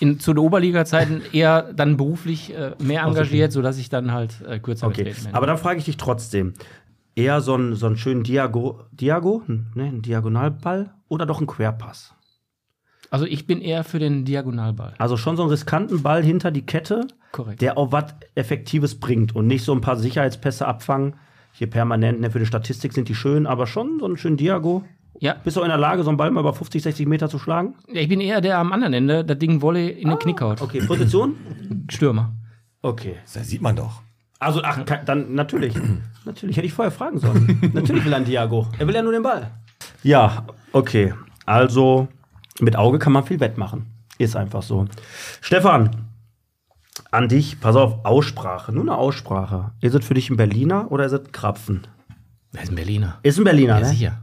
in, zu den Oberliga-Zeiten eher dann beruflich äh, mehr engagiert, sodass ich dann halt äh, kürzer Okay, bin. aber dann frage ich dich trotzdem. Eher so einen, so einen schönen Diago, Diago, hm, ne, einen Diagonalball oder doch einen Querpass? also ich bin eher für den Diagonalball. Also schon so einen riskanten Ball hinter die Kette, Korrekt. der auch was Effektives bringt und nicht so ein paar Sicherheitspässe abfangen. Hier permanent, ne, für die Statistik sind die schön, aber schon so einen schönen Diago. Ja, Bist du in der Lage, so einen Ball mal über 50, 60 Meter zu schlagen? Ja, ich bin eher der am anderen Ende, das Ding Volley in den Knick haut. Okay, Position? [LAUGHS] Stürmer. Okay. Das sieht man doch. Also, ach, dann natürlich. [CLEARS THROAT] natürlich, hätte ich vorher fragen sollen. natürlich will er einen Diago. Er will ja nur den Ball. Ja, okay. Also, mit Auge kann man viel wettmachen. Ist einfach so. Stefan, an dich, pass auf, Aussprache. Nur eine Aussprache. Ist es für dich ein Berliner oder ist es ein Krapfen? Wer ist ein Berliner? Ist ein Berliner, Ja, ne? sicher.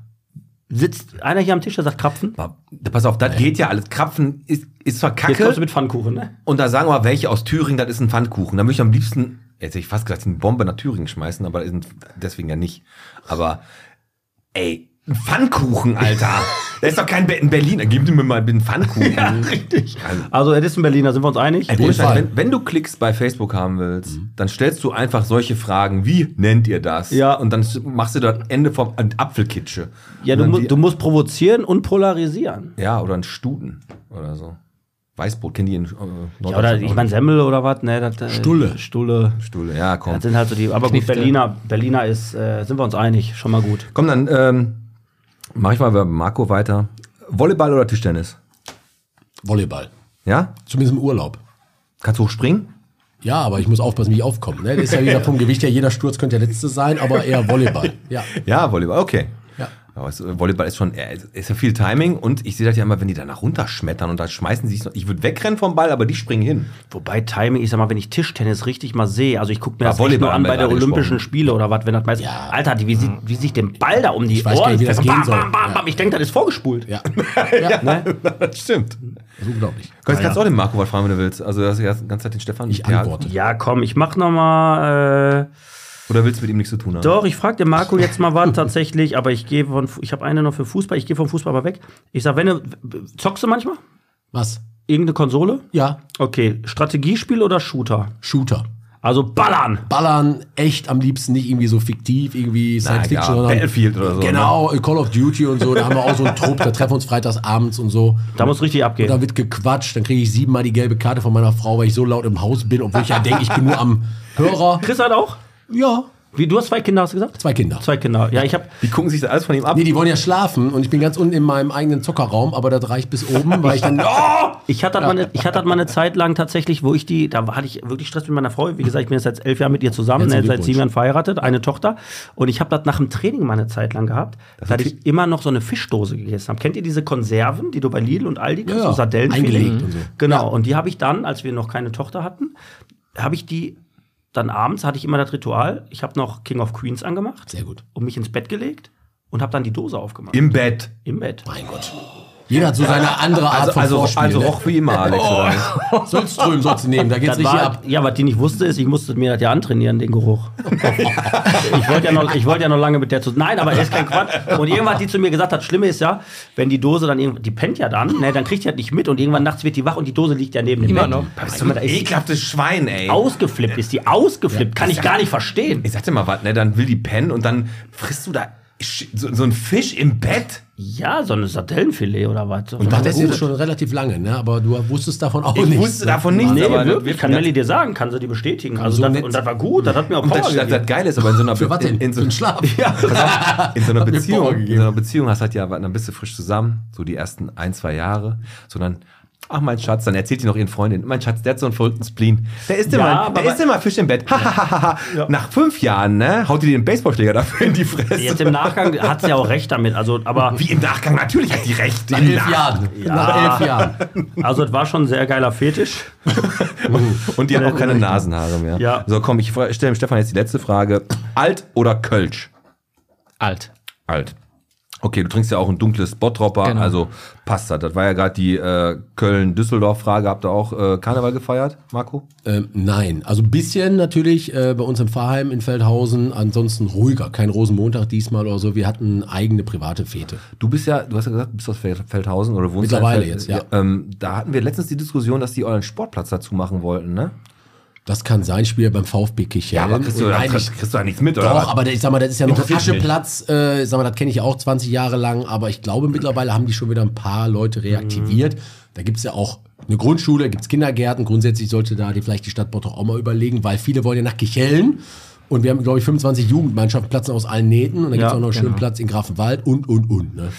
Sitzt einer hier am Tisch, der sagt Krapfen? Pass auf, das geht ja alles. Krapfen ist, ist zwar Jetzt kommst kacke. du mit Pfannkuchen, ne? Und da sagen wir, welche aus Thüringen, das ist ein Pfannkuchen. Da möchte ich am liebsten, jetzt hätte ich fast gesagt, eine Bombe nach Thüringen schmeißen, aber deswegen ja nicht. Aber, ey, ein Pfannkuchen, Alter. [LAUGHS] Das ist doch kein Be ein Berliner. Gib mir mal einen Pfannkuchen. Ja, richtig. Also, Also, er ist ein Berliner, sind wir uns einig? Ey, wenn, wenn du Klicks bei Facebook haben willst, dann stellst du einfach solche Fragen, wie nennt ihr das? Ja. Und dann machst du dort Ende vom ein Apfelkitsche. Ja, du, mu die- du musst provozieren und polarisieren. Ja, oder ein Studen oder so. Weißbrot kennen die in äh, Ja, oder ich meine Semmel oder was, ne? Das, äh, Stulle. Stulle. Stuhle, ja, komm. Das sind halt so die. Aber gut, Knifte. Berliner, Berliner ist, äh, sind wir uns einig, schon mal gut. Komm, dann ähm, mach ich mal bei Marco weiter. Volleyball oder Tischtennis? Volleyball. Ja? Zumindest im Urlaub. Kannst du hoch springen? Ja, aber ich muss aufpassen, wie ich aufkomme. Ne? Das ist ja wieder [LAUGHS] vom Gewicht her, jeder Sturz könnte der letzte sein, aber eher Volleyball. Ja. Ja, Volleyball, okay. Ja. Aber es, Volleyball ist schon, äh, ist ja viel Timing und ich sehe das ja immer, wenn die danach runterschmettern und da schmeißen sie sich noch. Ich würde wegrennen vom Ball, aber die springen hin. Wobei Timing, ich sag mal, wenn ich Tischtennis richtig mal sehe, also ich gucke mir Ja, das nicht Volleyball nur an bei der Olympischen gesprochen. Spiele oder was, wenn das meist. Ja. Alter, die, wie, sie, wie sich den Ball da um die Ich weiß gar Ohren nicht, bam, bam, bam, bam. Ich denke, das ist vorgespult. Ja. [LAUGHS] das stimmt. Das ist unglaublich. Jetzt kannst du auch den Marco was fragen, wenn du willst. Also, das ist ja die ganze Zeit den Stefan. Ich Ja. antworte. Ja, komm, ich mach noch mal. Äh, Oder willst du mit ihm nichts zu tun haben? Doch, ich frage den Marco jetzt mal was tatsächlich, aber ich gehe von, ich habe eine noch für Fußball, ich gehe vom Fußball aber weg. Ich sag, wenn du, zockst du manchmal? Was? Irgendeine Konsole? Ja, Okay, Strategiespiel oder Shooter? Shooter. Also ballern. Ballern echt am liebsten nicht irgendwie so fiktiv, irgendwie Science ja, Fiction, sondern Battlefield oder so, ne? Genau, Call of Duty und so. Da haben wir auch so einen Trupp, da treffen wir uns freitags abends und so. Da muss richtig abgehen. Da wird gequatscht, dann kriege ich siebenmal die gelbe Karte von meiner Frau, weil ich so laut im Haus bin, obwohl ich ja denke, ich bin nur am Hörer. Chris hat auch? Ja, Wie, du hast zwei Kinder, hast du gesagt? Zwei Kinder. Zwei Kinder. Ja, ich habe Die gucken sich das alles von ihm ab. Nee, die wollen ja schlafen und ich bin ganz unten in meinem eigenen Zockerraum, aber das reicht bis oben, [LAUGHS] weil ich dann. Oh! Ich hatte, halt mal eine, ich hatte mal eine Zeit lang tatsächlich, wo ich die, da hatte ich wirklich Stress mit meiner Frau. Wie gesagt, ich bin jetzt seit elf Jahren mit ihr zusammen, ne, seit sieben Jahren verheiratet, eine Tochter. Und ich habe das nach dem Training mal eine Zeit lang gehabt, da ich immer noch so eine Fischdose gegessen habe. Kennt ihr diese Konserven, die du bei Lidl und Aldi kriegst, Ja, so ja. Sardellenfilet? Eingelegt und so. Genau, und die habe ich dann, als wir noch keine Tochter hatten, habe ich die dann abends, hatte ich immer das Ritual, ich habe noch King of Queens angemacht Sehr gut. und mich ins Bett gelegt und habe dann die Dose aufgemacht. Im Bett. Im Bett. Mein Gott. Jeder hat so seine andere Art Also, von also, Vorspiel. also ne? auch wie immer, Alex. Oder nicht? Sollström sollst du nehmen, da geht's Das richtig war, ab. ja, was die nicht wusste, ist, ich musste mir das ja antrainieren, den Geruch. [LAUGHS] ich wollte ja, noch- ich wollte ja noch lange mit der zu. Nein, aber ist kein Quatsch. Und irgendwann hat die zu mir gesagt, das Schlimme ist ja, wenn die Dose dann irgendwann, die pennt ja dann, ne, dann kriegt die halt nicht mit und irgendwann nachts wird die wach und die Dose liegt ja neben dem Immer Bett. noch. Da Ekelhaftes Schwein, ey. ausgeflippt, ist die ausgeflippt, kann ich gar nicht verstehen. Ich sag dir mal was, ne? Dann will die pennen und dann frisst du da so, so ein Fisch im Bett. Ja, so eine Sardellenfilet oder was. Und das ist jetzt schon relativ lange, ne? aber du wusstest davon auch Ich nichts. wusste davon nichts, Nee, aber wirklich, kann Melli dir sagen, kann sie dir bestätigen. Also so das, nett- und das war gut, das hat mir auch Power das, das, das gegeben. Geile ist aber in so einer, Für was denn? in, in so, Für den Schlaf? Ja. in so einer Hat mir Beziehung, in gegeben. so einer Beziehung hast halt ja, dann bist du frisch zusammen, so die ersten ein, zwei Jahre, so dann, ach mein Schatz, dann erzählt die noch ihren Freundin, mein Schatz, der hat so einen verrückten Spleen. Der isst immer, aber der isst immer Fisch im Bett. Hahaha. Nach fünf Jahren, ne, haut die den Baseballschläger dafür in die Fresse. Jetzt im Nachgang hat sie ja auch recht damit. Also, aber Wie im Nachgang, natürlich hat die recht. Nach elf Nach- Jahren. Nach elf Jahren. Also, es war schon ein sehr geiler Fetisch. [LAUGHS] Und die hat auch keine Nasenhaare mehr. Ja. So, komm, ich stelle dem Stefan jetzt die letzte Frage. Alt oder Kölsch? Alt. Alt. Okay, du trinkst ja auch ein dunkles Bottropper, Genau. also passt das. Das war ja gerade die äh, Köln-Düsseldorf-Frage. Habt ihr auch äh, Karneval gefeiert, Marco? Ähm, nein, also ein bisschen natürlich äh, bei uns im Pfarrheim in Feldhausen, ansonsten ruhiger, kein Rosenmontag diesmal oder so. Wir hatten eigene private Fete. Du bist ja, du hast ja gesagt, du bist aus Fel- Feldhausen oder wohnst Mittlerweile Feld- jetzt, ja. ähm, da hatten wir letztens die Diskussion, dass die euren Sportplatz dazu machen wollten, ne? Das kann sein, Spiel beim VfB Kichel. Ja, aber kriegst du, da, eigentlich- kriegst, kriegst du da nichts mit, oder? Doch, was? aber ich sag mal, das ist ja noch ein. Ascheplatz. Äh, sag mal, das kenne ich ja auch 20 Jahre lang, aber ich glaube, mittlerweile haben die schon wieder ein paar Leute reaktiviert. Da gibt es ja auch eine Grundschule, gibt es Kindergärten. Grundsätzlich sollte da die, vielleicht die Stadt Bottrop auch mal überlegen, weil viele wollen ja nach Kichellen. Und wir haben, glaube ich, 25 Jugendmannschaften platzen aus allen Nähten. Und dann gibt es Ja, auch noch einen schönen genau. Platz in Grafenwald und, und, und. Ne?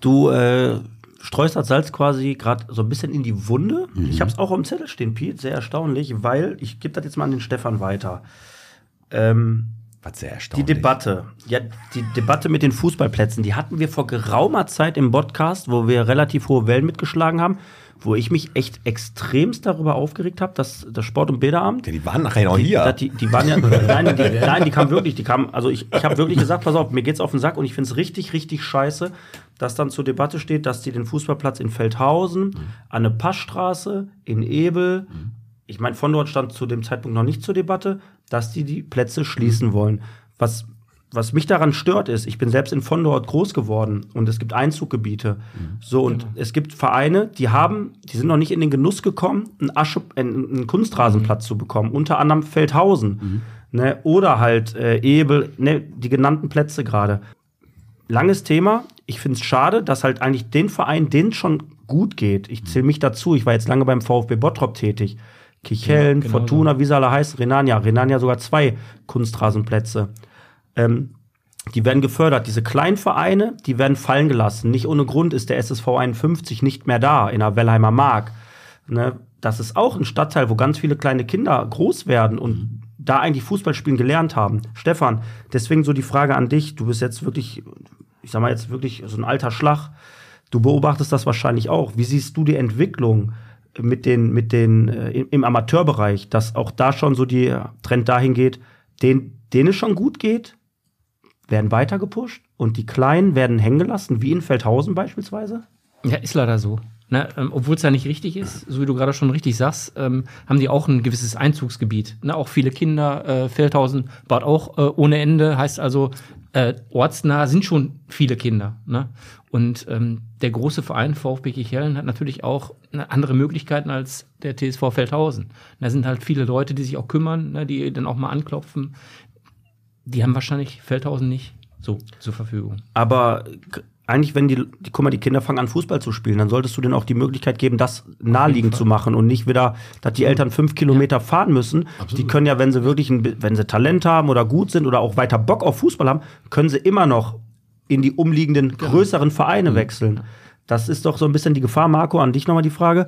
Du äh, streust das Salz quasi gerade so ein bisschen in die Wunde. Ich habe es auch am Zettel stehen, Piet, sehr erstaunlich, weil ich gebe das jetzt mal an den Stefan weiter. Ähm, Was sehr die erstaunlich. Debatte, ja, die Debatte mit den Fußballplätzen, die hatten wir vor geraumer Zeit im Podcast, wo wir relativ hohe Wellen mitgeschlagen haben, wo ich mich echt extremst darüber aufgeregt habe, dass das Sport- und Bäderamt Ja, die waren nachher noch die, hier. dass die, die waren ja, nein, die, nein, die kamen wirklich, die kamen, also ich, ich habe wirklich gesagt, pass auf, mir geht's auf den Sack und ich finde es richtig, richtig scheiße, dass dann zur Debatte steht, dass die den Fußballplatz in Feldhausen, an eine Passstraße, in Ebel, ich meine, von dort stand zu dem Zeitpunkt noch nicht zur Debatte, dass die die Plätze schließen wollen. Was, was mich daran stört, ist, ich bin selbst in von dort groß geworden und es gibt Einzuggebiete. So, und es gibt Vereine, die haben, die sind noch nicht in den Genuss gekommen, einen, Asche, einen, einen Kunstrasenplatz zu bekommen, unter anderem Feldhausen. Ne, oder halt äh, Ebel, ne, die genannten Plätze gerade. Langes Thema. Ich finde es schade, dass halt eigentlich den Verein, denen schon gut geht. Ich zähle mich dazu. Ich war jetzt lange beim VfB Bottrop tätig. Kichellen, genau Fortuna, wie sie alle heißen, Renania. Renania sogar zwei Kunstrasenplätze. Ähm, die werden gefördert. Diese kleinen Vereine, die werden fallen gelassen. Nicht ohne Grund ist der SSV 51 nicht mehr da in der Wellheimer Mark. Ne? Das ist auch ein Stadtteil, wo ganz viele kleine Kinder groß werden und da eigentlich Fußball spielen gelernt haben. Stefan, deswegen so die Frage an dich. Du bist jetzt wirklich, ich sag mal jetzt wirklich so ein alter Schlag. Du beobachtest das wahrscheinlich auch. Wie siehst du die Entwicklung mit den, mit den, äh, im, Amateurbereich, dass auch da schon so die Trend dahin geht, den, denen es schon gut geht, werden weiter gepusht und die Kleinen werden hängen gelassen, wie in Feldhausen beispielsweise? Ja, ist leider so. Ne, ähm, Obwohl es ja nicht richtig ist, so wie du gerade schon richtig sagst, ähm, haben die auch ein gewisses Einzugsgebiet. Ne, auch viele Kinder, äh, Feldhausen baut auch äh, ohne Ende, heißt also, äh, ortsnah sind schon viele Kinder. Ne? Und ähm, der große Verein VfB Kichellen hat natürlich auch ne, andere Möglichkeiten als der TSV Feldhausen. Da sind halt viele Leute, die sich auch kümmern, ne, die dann auch mal anklopfen. Die haben wahrscheinlich Feldhausen nicht. so zur Verfügung. Aber eigentlich, wenn die, die, guck mal, die Kinder fangen an, Fußball zu spielen, dann solltest du denen auch die Möglichkeit geben, das naheliegend zu machen und nicht wieder, dass die Eltern fünf Kilometer fahren müssen. Die können ja, wenn sie wirklich, ein, wenn sie Talent haben oder gut sind oder auch weiter Bock auf Fußball haben, können sie immer noch in die umliegenden größeren Vereine wechseln. Das ist doch so ein bisschen die Gefahr, Marco, an dich nochmal die Frage,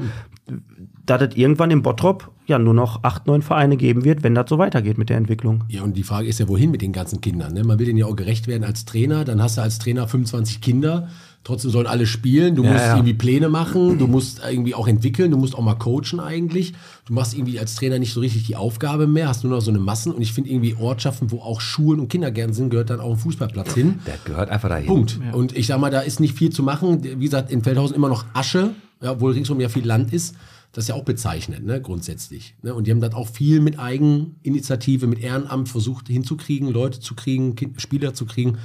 dass es irgendwann im Bottrop ja nur noch acht, neun Vereine geben wird, wenn das so weitergeht mit der Entwicklung. Ja, und die Frage ist ja, wohin mit den ganzen Kindern? Ne? Man will denen ja auch gerecht werden als Trainer. Dann hast du als Trainer 25 Kinder. Trotzdem sollen alle spielen. Du musst ja. irgendwie Pläne machen. Du musst irgendwie auch entwickeln. Du musst auch mal coachen eigentlich. Du machst irgendwie als Trainer nicht so richtig die Aufgabe mehr. Hast nur noch so eine Massen. Und ich finde irgendwie Ortschaften, wo auch Schulen und Kindergärten sind, gehört dann auch ein Fußballplatz hin. Der gehört einfach dahin. Punkt. Und ich sag mal, da ist nicht viel zu machen. Wie gesagt, in Feldhausen immer noch Asche, ja, obwohl ringsum ja viel Land ist. Das ist ja auch bezeichnet, ne, grundsätzlich. Ne? Und die haben das auch viel mit Eigeninitiative, mit Ehrenamt versucht hinzukriegen, Leute zu kriegen, kind, Spieler zu kriegen.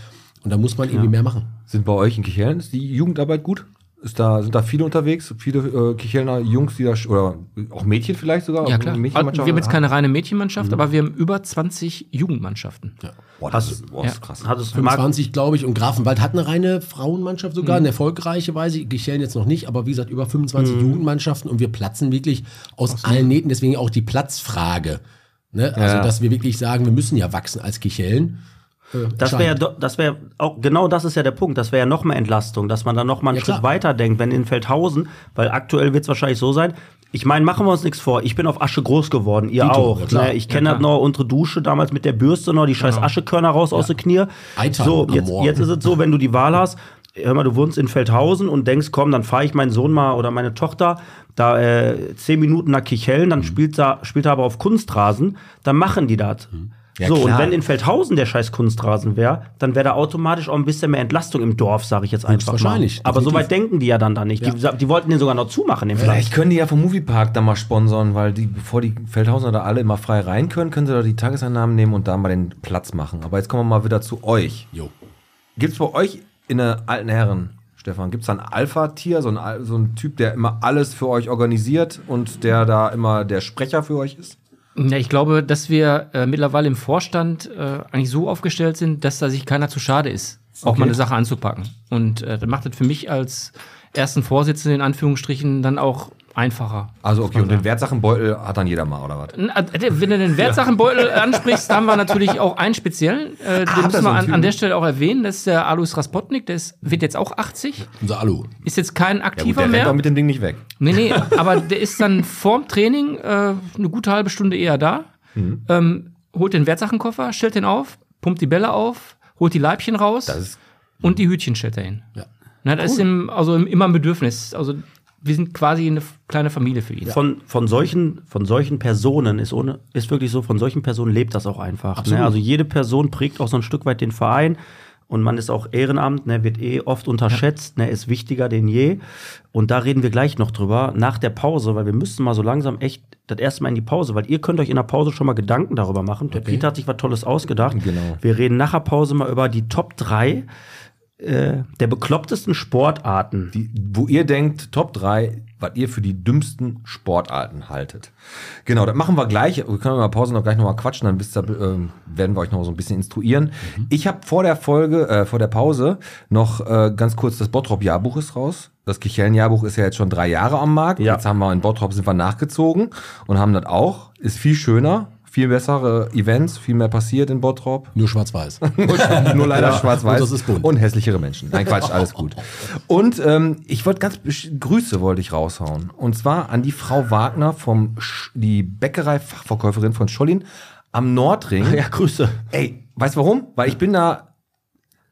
Und da muss man irgendwie mehr machen. Sind bei euch in Kichellen ist die Jugendarbeit gut? Ist da, sind da viele unterwegs? Viele äh, Kichelner Jungs, die da, oder auch Mädchen vielleicht sogar? Ja, klar. Wir haben jetzt keine reine Mädchenmannschaft, aber wir haben über 20 Jugendmannschaften. Boah, das ist, boah, das ist Ja. krass. Hattest du Marc, 25, glaube ich, und Grafenwald hat eine reine Frauenmannschaft sogar, eine erfolgreiche, weiß ich. Kichellen jetzt noch nicht, aber wie gesagt, über 25 Jugendmannschaften und wir platzen wirklich aus allen Nähten. Deswegen auch die Platzfrage. Ne? Also, Ja. dass wir wirklich sagen, wir müssen ja wachsen als Kichellen. Äh, Das wäre ja, das wäre auch genau das ist ja der Punkt. Das wäre ja noch mehr Entlastung, dass man dann noch mal einen Ja, Schritt klar. weiter denkt, wenn in Feldhausen, weil aktuell wird es wahrscheinlich so sein. Ich meine, machen wir uns nichts vor. Ich bin auf Asche groß geworden, ihr Dito, auch. ja, ne? Ich kenne Ja, das noch, unsere Dusche damals mit der Bürste noch, die scheiß Aschekörner raus aus den Knie. Eitern So, jetzt, jetzt ist es so, wenn du die Wahl hast, hör mal, du wohnst in Feldhausen und denkst, komm, dann fahre ich meinen Sohn mal oder meine Tochter da äh, zehn Minuten nach Kichellen, Mhm. dann spielt er, spielt er aber auf Kunstrasen, dann machen die das. Mhm. Ja, so, und klar. wenn in Feldhausen der scheiß Kunstrasen wäre, dann wäre da automatisch auch ein bisschen mehr Entlastung im Dorf, sage ich jetzt einfach Höchstwahrscheinlich, mal. Aber so weit denken die ja dann da nicht. Die, die wollten den sogar noch zumachen, den Platz. Vielleicht können die ja vom Moviepark da mal sponsern, weil die, bevor die Feldhausener da alle immer frei rein können, können sie da die Tageseinnahmen nehmen und da mal den Platz machen. Aber jetzt kommen wir mal wieder zu euch. Jo. Gibt es bei euch in der alten Herren, Stefan, gibt es da ein Alpha-Tier, so so ein Typ, der immer alles für euch organisiert und der da immer der Sprecher für euch ist? Ja, ich glaube, dass wir äh, mittlerweile im Vorstand äh, eigentlich so aufgestellt sind, dass da sich keiner zu schade ist, auch Okay. mal eine Sache anzupacken. Und äh, das macht es für mich als ersten Vorsitzenden in Anführungsstrichen dann auch einfacher. Also okay, und den Wertsachenbeutel hat dann jeder mal, oder was? Äh, Wenn du den Wertsachenbeutel [LAUGHS] ansprichst, haben wir natürlich auch einen speziellen. Äh, den habt ihr müssen wir an, an der Stelle auch erwähnen. Das ist der Alois Raspotnik, der ist, wird jetzt auch 80. Unser Alu. Ist jetzt kein Ja, gut, aktiver der rennt mehr. auch mit dem Ding nicht weg. Nee, nee, [LAUGHS] aber der ist dann vorm Training äh, eine gute halbe Stunde eher da, Mhm. ähm, holt den Wertsachenkoffer, stellt den auf, pumpt die Bälle auf, holt die Leibchen raus Das ist und die Hütchen stellt er hin. Ja. Na, das ist ihm, also immer ein Bedürfnis. Also wir sind quasi eine kleine Familie für ihn. Von, von, solchen, von solchen Personen ist, ohne, ist wirklich so, von solchen Personen lebt das auch einfach. Ne? Also jede Person prägt auch so ein Stück weit den Verein und man ist auch Ehrenamt, ne, wird eh oft unterschätzt, ne, ist wichtiger denn je. Und da reden wir gleich noch drüber, nach der Pause, weil wir müssen mal so langsam echt das erste Mal in die Pause, weil ihr könnt euch in der Pause schon mal Gedanken darüber machen. Der Peter hat sich was Tolles ausgedacht. Genau. Wir reden nach der Pause mal über die Top 3 äh, der beklopptesten Sportarten. die, wo ihr denkt, Top 3, was ihr für die dümmsten Sportarten haltet. Genau, das machen wir gleich. Wir können der Pause noch gleich nochmal quatschen, dann wisst ihr, ähm, werden wir euch noch so ein bisschen instruieren. Ich habe vor der Folge, äh, vor der Pause noch äh, ganz kurz das Bottrop-Jahrbuch ist raus. Das Kichellen-Jahrbuch ist ja jetzt schon drei Jahre am Markt. Ja. Jetzt haben wir in Bottrop sind wir nachgezogen und haben das auch. Ist viel schöner, viel bessere Events, viel mehr passiert in Bottrop. Nur schwarz-weiß. [LAUGHS] Nur leider schwarz-weiß. und das ist bunt. Und hässlichere Menschen. Nein, Quatsch, alles gut. Und ähm, ich wollte ganz Grüße wollte ich raushauen. Und zwar an die Frau Wagner vom Sch die Bäckerei-Fachverkäuferin von Schollin am Nordring. Ja, Grüße. Ey, weißt du warum? Weil ich bin da,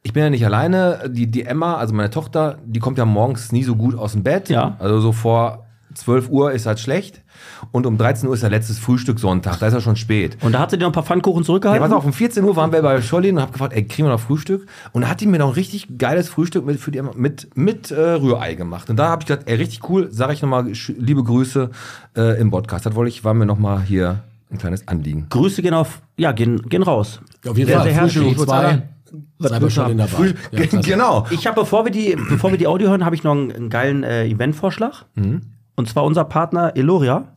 ich bin ja nicht alleine. Die, die Emma, also meine Tochter, die kommt ja morgens nie so gut aus dem Bett. Ja. Also so vor 12 Uhr ist halt schlecht. Und um 13 Uhr ist der letztes Frühstück Sonntag. Da ist ja schon spät. Und da hat sie dir noch ein paar Pfannkuchen Ja, zurückgehalten? pass auf, um 14 Uhr waren wir bei Schollin und hab gefragt, ey, kriegen wir noch Frühstück? Und da hat die mir noch ein richtig geiles Frühstück mit, für die, mit, mit äh, Rührei gemacht. Und da habe ich gedacht, ey, richtig cool, sage ich nochmal liebe Grüße äh, im Podcast. Das wollte ich, war mir nochmal hier ein kleines Anliegen. Grüße gehen auf, ja, gehen, gehen raus. Auf jeden Sehr, Fall. sehr Frühstück herzlich. um zwei. Sei bei schon dabei. Früh- Ja, [LAUGHS] genau. Ich habe, bevor wir die, bevor wir die Audio hören, habe ich noch einen, einen geilen äh, Eventvorschlag. Und zwar unser Partner Eloria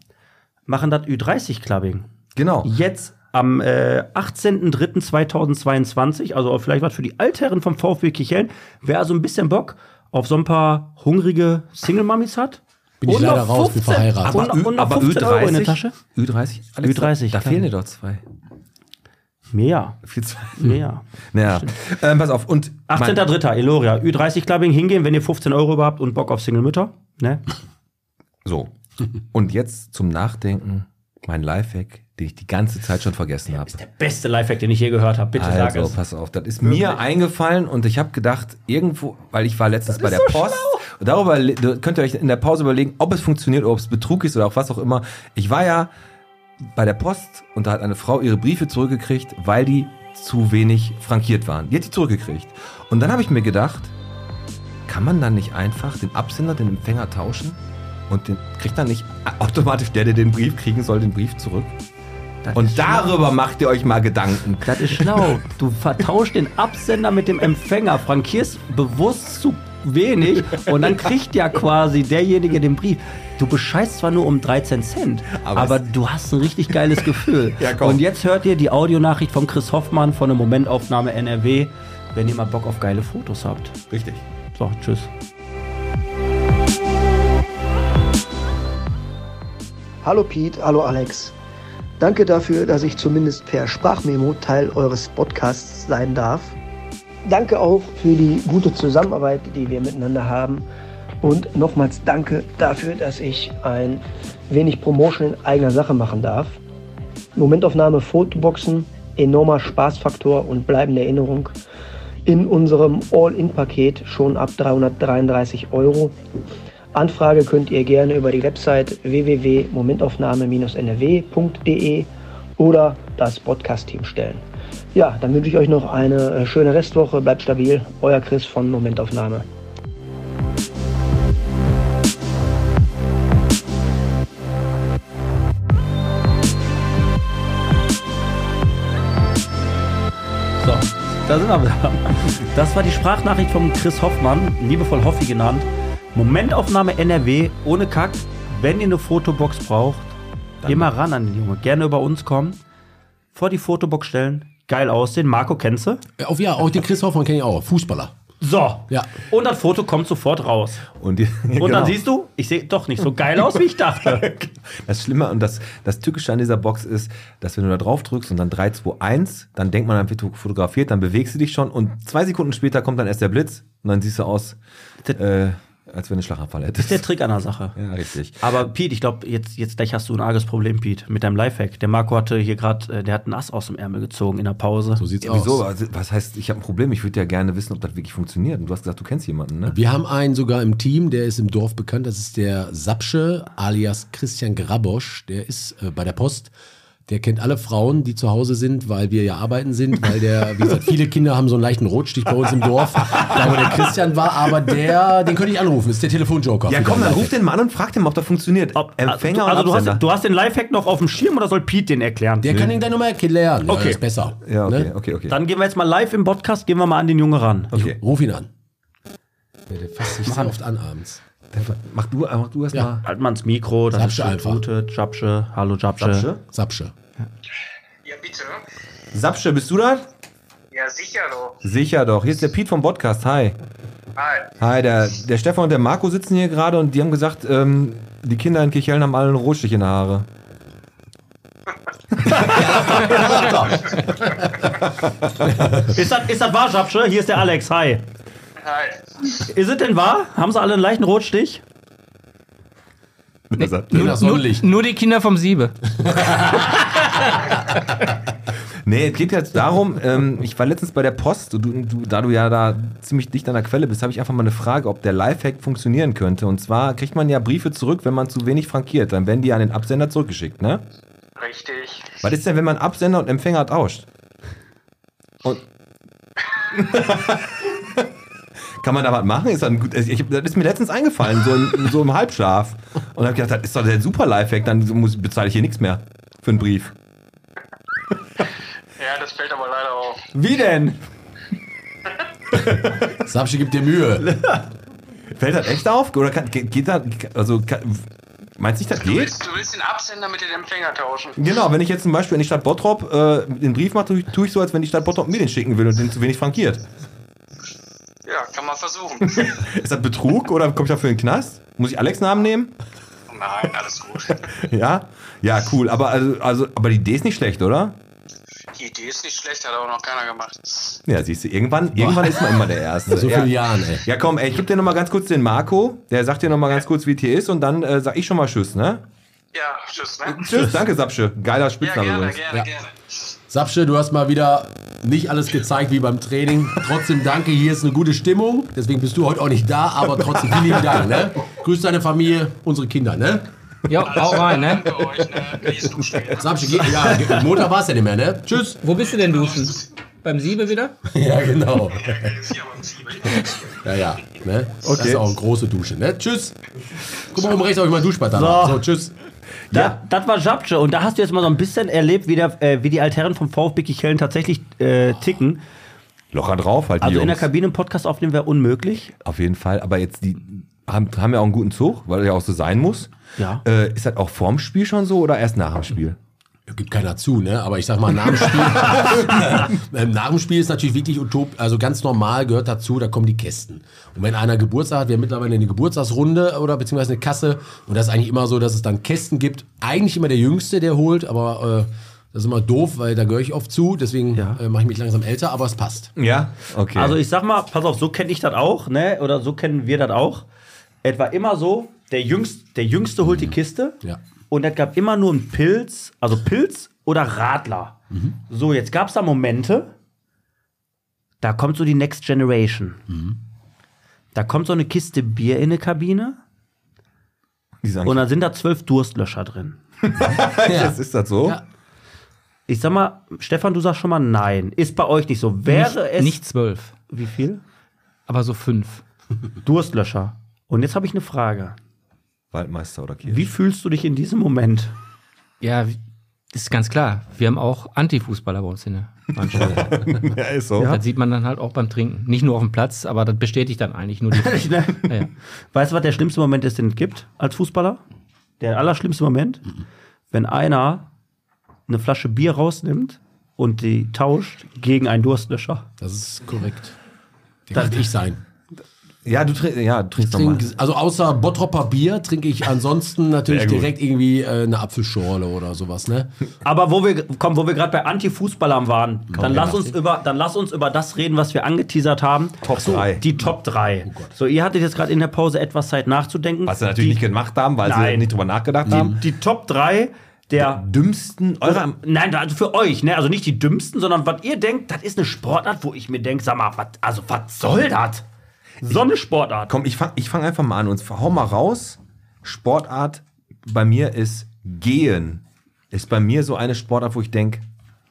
machen das Ü30 Clubbing. Genau. Jetzt am äh, 18.03.2022, also vielleicht was für die Altherren vom VfB Kichellen, wer also ein bisschen Bock auf so ein paar hungrige Single-Mummies hat. Bin ich leider raus, bin 15 verheiratet. Und, und noch 15 Euro in der Tasche? Ü30? Ü30, Da fehlen dir doch zwei. Mehr. Viel zwei. Mehr. Naja, ähm, pass auf. Und mein- 18.03. Eloria, Ü30 Clubbing hingehen, wenn ihr 15 Euro überhaupt und Bock auf Single-Mütter. Ne? So. Und jetzt zum Nachdenken mein Lifehack, den ich die ganze Zeit schon vergessen habe. Der beste Lifehack, den ich je gehört habe. Bitte sag Also, es. pass auf, das ist mir eingefallen und ich habe gedacht, irgendwo, weil ich war letztens bei der Post, und darüber könnt ihr euch in der Pause überlegen, ob es funktioniert oder ob es Betrug ist oder auch was auch immer. Ich war ja bei der Post und da hat eine Frau ihre Briefe zurückgekriegt, weil die zu wenig frankiert waren. Die hat die zurückgekriegt. Und dann habe ich mir gedacht, kann man dann nicht einfach den Absender, den Empfänger tauschen und den kriegt dann nicht automatisch der, der den Brief kriegen soll, den Brief zurück? Und darüber macht ihr euch mal Gedanken. Das ist schlau. Du vertauschst den Absender mit dem Empfänger, frankierst bewusst zu wenig und dann kriegt ja quasi derjenige den Brief. Du bescheißt zwar nur um 13 Cent, Aber aber, du hast ein richtig geiles Gefühl. Ja. Und jetzt hört ihr die Audionachricht von Chris Hoffmann von der Momentaufnahme NRW, wenn ihr mal Bock auf geile Fotos habt. Richtig. So, tschüss. Hallo Pete, hallo Alex. Danke dafür, dass ich zumindest per Sprachmemo Teil eures Podcasts sein darf. Danke auch für die gute Zusammenarbeit, die wir miteinander haben. Und nochmals danke dafür, dass ich ein wenig Promotion in eigener Sache machen darf. Momentaufnahme Fotoboxen, enormer Spaßfaktor und bleibende Erinnerung in unserem All-In-Paket schon ab 333 Euro. Anfrage könnt ihr gerne über die Website www.momentaufnahme-nrw.de oder das Podcast-Team stellen. Ja, dann wünsche ich euch noch eine äh, schöne Restwoche. Bleibt stabil. Euer Chris von Momentaufnahme. So, da sind wir wieder. Das war die Sprachnachricht von Chris Hoffmann, liebevoll Hoffi genannt. Momentaufnahme NRW, ohne Kack. Wenn ihr eine Fotobox braucht, immer ran an den Junge. Gerne über uns kommen, vor die Fotobox stellen, geil aussehen. Marco, kennst du? Ja, Auf, ja, auch den Chris Hoffmann kenne ich auch. Fußballer. So. Ja. Und das Foto kommt sofort raus. Und, die, [LAUGHS] Und genau. dann siehst du, ich sehe doch nicht so geil aus, wie ich dachte. [LAUGHS] Das Schlimme und das, das Tückische an dieser Box ist, dass wenn du da drauf drückst und dann 3, 2, 1, dann denkt man, dann wird du fotografiert, dann bewegst du dich schon und zwei Sekunden später kommt dann erst der Blitz und dann siehst du aus, äh, als wenn du einen Schlaganfall Das ist der hättest. Trick an der Sache. Ja, richtig. Aber Pete, ich glaube, jetzt, jetzt gleich hast du ein arges Problem, Pete, mit deinem Lifehack. Der Marco hatte hier gerade, äh, der hat einen Ass aus dem Ärmel gezogen in der Pause. So sieht's Ja, aus. wieso? Also, Was heißt, ich habe ein Problem, ich würde ja gerne wissen, ob das wirklich funktioniert. Und du hast gesagt, du kennst jemanden, ne? Wir haben einen sogar im Team, der ist im Dorf bekannt. Das ist der Sapsche alias Christian Grabosch. Der ist äh, bei der Post. Der kennt alle Frauen, die zu Hause sind, weil wir ja arbeiten sind, weil der, wie gesagt, viele Kinder haben so einen leichten Rotstich bei uns im Dorf, da wo der Christian war, aber der, den könnte ich anrufen, ist der Telefonjoker. Ja, komm, dann ruf den mal an und frag den mal, ob das funktioniert. Ob- Empfänger also, und du hast, du hast den Lifehack noch auf dem Schirm oder soll Pete den erklären? Der kann ihn gleich nochmal erklären. Ja, Okay. das ist besser. ja, okay, Ne? okay, okay. Dann gehen wir jetzt mal live im Podcast, gehen wir mal an den Junge ran. okay. Ruf ihn an. Ja, der fasst sich sehr oft an abends. Mach du, mach du erst Ja. mal. Halt mal ins Mikro, das Sapsche ist einfach. Gute, Japsche, hallo Japsche. Sapsche? Sapsche. Ja, bitte. Sapsche, bist du da? Ja, sicher doch. Sicher doch. Hier ist der Pete vom Podcast. Hi. Hi. Hi, der, der Stefan und der Marco sitzen hier gerade und die haben gesagt, ähm, die Kinder in Kirchhellen haben alle einen Rotstich in der Haare. [LAUGHS] Ist das, ist das wahr, Japsche? Hier ist der Alex, hi. Ist es denn wahr? Haben sie alle einen leichten Rotstich? Nach Nur, Sonnenlicht. nur die Kinder vom Siebe. [LAUGHS] Nee, es geht jetzt darum, ähm, ich war letztens bei der Post, und du, du, da du ja da ziemlich dicht an der Quelle bist, habe ich einfach mal eine Frage, ob der Lifehack funktionieren könnte. Und zwar kriegt man ja Briefe zurück, wenn man zu wenig frankiert. Dann werden die an den Absender zurückgeschickt, ne? Richtig. Was ist denn, wenn man Absender und Empfänger tauscht? Und [LAUGHS] Kann man da was machen? Ist das, ein gut, ich, das ist mir letztens eingefallen, so im, [LAUGHS] so im Halbschlaf. Und habe gedacht, das ist doch der super Lifehack, dann muss, bezahle ich hier nichts mehr für einen Brief. Ja, das fällt aber leider auf. Wie denn? [LAUGHS] Sapsche gibt dir Mühe. [LAUGHS] Fällt das echt auf? Oder kann, geht, geht da, also kann, Meinst du nicht, das Du geht? willst, du willst den Absender mit dem Empfänger tauschen. Genau, wenn ich jetzt zum Beispiel in die Stadt Bottrop äh, den Brief mache, tue ich, tue ich so, als wenn die Stadt Bottrop mir den schicken will und den zu wenig frankiert. Ja, kann man versuchen. [LAUGHS] Ist das Betrug oder komme ich dafür in den Knast? Muss ich Alex Namen nehmen? Nein, alles gut. [LAUGHS] Ja? Ja, cool. Aber, also, also, aber die Idee ist nicht schlecht, oder? Die Idee ist nicht schlecht, hat auch noch keiner gemacht. Ja, siehst du, irgendwann, irgendwann ist man immer der Erste. [LAUGHS] So ja. viele Jahren, ey. Ja, komm, ey, ich gebe dir nochmal ganz kurz den Marco. Der sagt dir nochmal ganz kurz, wie es hier ist und dann äh, sag ich schon mal Tschüss, ne? Ja, tschüss, ne? Tschüss, danke, Sapsche. Geiler Ja, Spitzname gerne, übrigens. gerne, Ja. gerne. Sapsche, du hast mal wieder nicht alles gezeigt wie beim Training. Trotzdem danke, hier ist eine gute Stimmung. Deswegen bist du heute auch nicht da, aber trotzdem vielen lieben Dank. Ne? Grüß deine Familie, unsere Kinder. Ne? Ja, hau rein, ne? Ne? Sapsche, geh, ja, Montag war es ja nicht mehr. Ne? Tschüss. Wo bist du denn duschen? Beim Siebe wieder? Ja, genau. Ja, ja. Ne? Das ist auch eine große Dusche. Ne? Tschüss. Guck mal, oben rechts habe ich mal Duschbad. So. so, tschüss. Da, Das war Japche und da hast du jetzt mal so ein bisschen erlebt, wie, der, äh, wie die Altherren vom VfB Kichellen tatsächlich äh, ticken. Locker drauf, halt die Also in der Jungs. Kabine einen Podcast aufnehmen wäre unmöglich. Auf jeden Fall. Aber jetzt, die haben, haben ja auch einen guten Zug, weil er ja auch so sein muss. Ja. Äh, ist das auch vorm Spiel schon so oder erst nach dem Spiel? Gibt keiner zu, ne? Aber ich sag mal, nach dem Spiel, [LAUGHS] ähm, nach dem Spiel ist natürlich wirklich utop, also ganz normal gehört dazu, da kommen die Kästen. Und wenn einer Geburtstag hat, wir haben mittlerweile eine Geburtstagsrunde oder beziehungsweise eine Kasse und das ist eigentlich immer so, dass es dann Kästen gibt. Eigentlich immer der Jüngste, der holt, aber äh, das ist immer doof, weil da gehöre ich oft zu, deswegen Ja. äh, mache ich mich langsam älter, aber es passt. Ja, okay. Also ich sag mal, pass auf, so kenne ich das auch, ne? Oder so kennen wir das auch. Etwa immer so, der Jüngste, der Jüngste holt die Kiste Ja. Und es gab immer nur einen Pilz, also Pilz oder Radler. So, jetzt gab es da Momente, da kommt so die Next Generation. Da kommt so eine Kiste Bier in eine Kabine und dann sind da zwölf Durstlöscher drin. [LAUGHS] das ist das so? Ja. Ich sag mal, Stefan, du sagst schon mal nein. Ist bei euch nicht so. Wäre nicht, es. nicht zwölf, Wie viel? aber so fünf. Durstlöscher. Und jetzt habe ich eine Frage. Waldmeister oder Kirche. Wie fühlst du dich in diesem Moment? Ja, ist ganz klar. Wir haben auch Antifußballer bei uns in der Mannschaft. [LAUGHS] Ja, ist so. Das sieht man dann halt auch beim Trinken. Nicht nur auf dem Platz, aber das bestätigt dann eigentlich nur die. [LAUGHS] ja, ja. Weißt du, was der schlimmste Moment ist, den es gibt als Fußballer? Der allerschlimmste Moment, wenn einer eine Flasche Bier rausnimmt und die tauscht gegen einen Durstlöscher. Das ist korrekt. Der könnte ich sein. Ja, du, trink, ja, du trinkst nochmal. Also außer Bottropper Bier trinke ich ansonsten [LAUGHS] natürlich direkt irgendwie äh, eine Apfelschorle oder sowas, ne? [LAUGHS] Aber wo wir, komm, wo wir gerade bei Anti-Fußballern waren, dann, ja. lass uns über, dann lass uns über das reden, was wir angeteasert haben. Top drei. Die Top 3. so, ihr hattet jetzt gerade in der Pause etwas Zeit nachzudenken. Was sie natürlich nicht gemacht haben, weil sie Nein. nicht drüber nachgedacht haben. Die Top 3 der Dümmsten eurer. Nein, also für euch, ne? Also nicht die dümmsten, sondern was ihr denkt, das ist eine Sportart, wo ich mir denke, sag mal, was, also was soll das? So eine Sportart. Komm, ich fang, ich fang einfach mal an und hau mal raus. Sportart bei mir ist Gehen. Ist bei mir so eine Sportart, wo ich denke,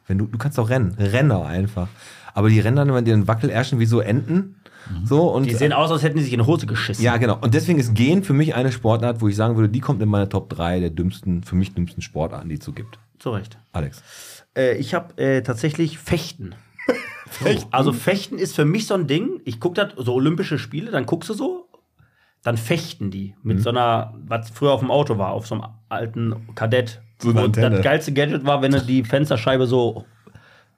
wenn du, du kannst doch rennen. Renner einfach. Aber die rennen dann immer den Wackelärschen wie so Enten. So und Die sehen aus, als hätten die sich in die Hose geschissen. ja, genau. Und deswegen ist Gehen für mich eine Sportart, wo ich sagen würde, die kommt in meine Top 3 der dümmsten, für mich dümmsten Sportarten, die es so gibt. Zu Recht. Alex. Äh, ich habe äh, tatsächlich Fechten. [LAUGHS] Fechten. Also Fechten ist für mich so ein Ding. Ich gucke da so Olympische Spiele, dann guckst du so, dann fechten die Mhm. mit so einer, was früher auf dem Auto war, auf so einem alten Kadett. So Antenne. das geilste Gadget war, wenn du die Fensterscheibe so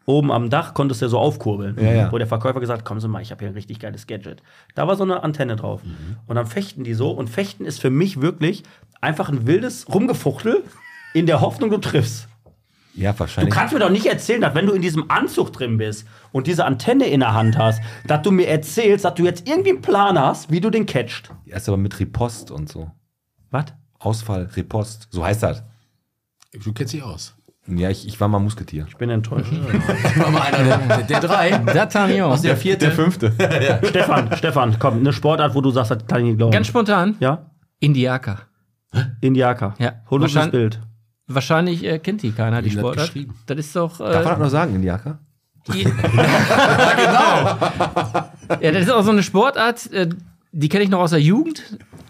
oben am Dach konntest du so aufkurbeln. Ja, ja. Wo der Verkäufer gesagt, kommen Sie mal, ich habe hier ein richtig geiles Gadget. Da war so eine Antenne drauf. Mhm. Und dann fechten die so. Und fechten ist für mich wirklich einfach ein wildes Rumgefuchtel in der Hoffnung, du triffst. Ja, Du wahrscheinlich. kannst mir doch nicht erzählen, dass wenn du in diesem Anzug drin bist und diese Antenne in der Hand hast, dass du mir erzählst, dass du jetzt irgendwie einen Plan hast, wie du den catcht. Erst aber mit Ripost und so. Was? Ausfall, Ripost. So heißt das. Du kennst dich aus. Ja, ich, ich war mal Musketier. Ich bin enttäuscht. War mal einer der, der, der drei. D'Artagnan. Aus der vierte. fünfte. [LAUGHS] Stefan, Stefan, komm, eine Sportart, wo du sagst, das kann ich nicht glauben. Ganz spontan. ja? Indiaka. Indiaka. Ja. Hol uns das Bild. Wahrscheinlich äh, kennt die keiner, die das Sportart. geschrieben? Das ist doch. Darf man das Äh, noch sagen, Indiaka? die, [LAUGHS] ja, das ist auch so eine Sportart, äh, die kenne ich noch aus der Jugend.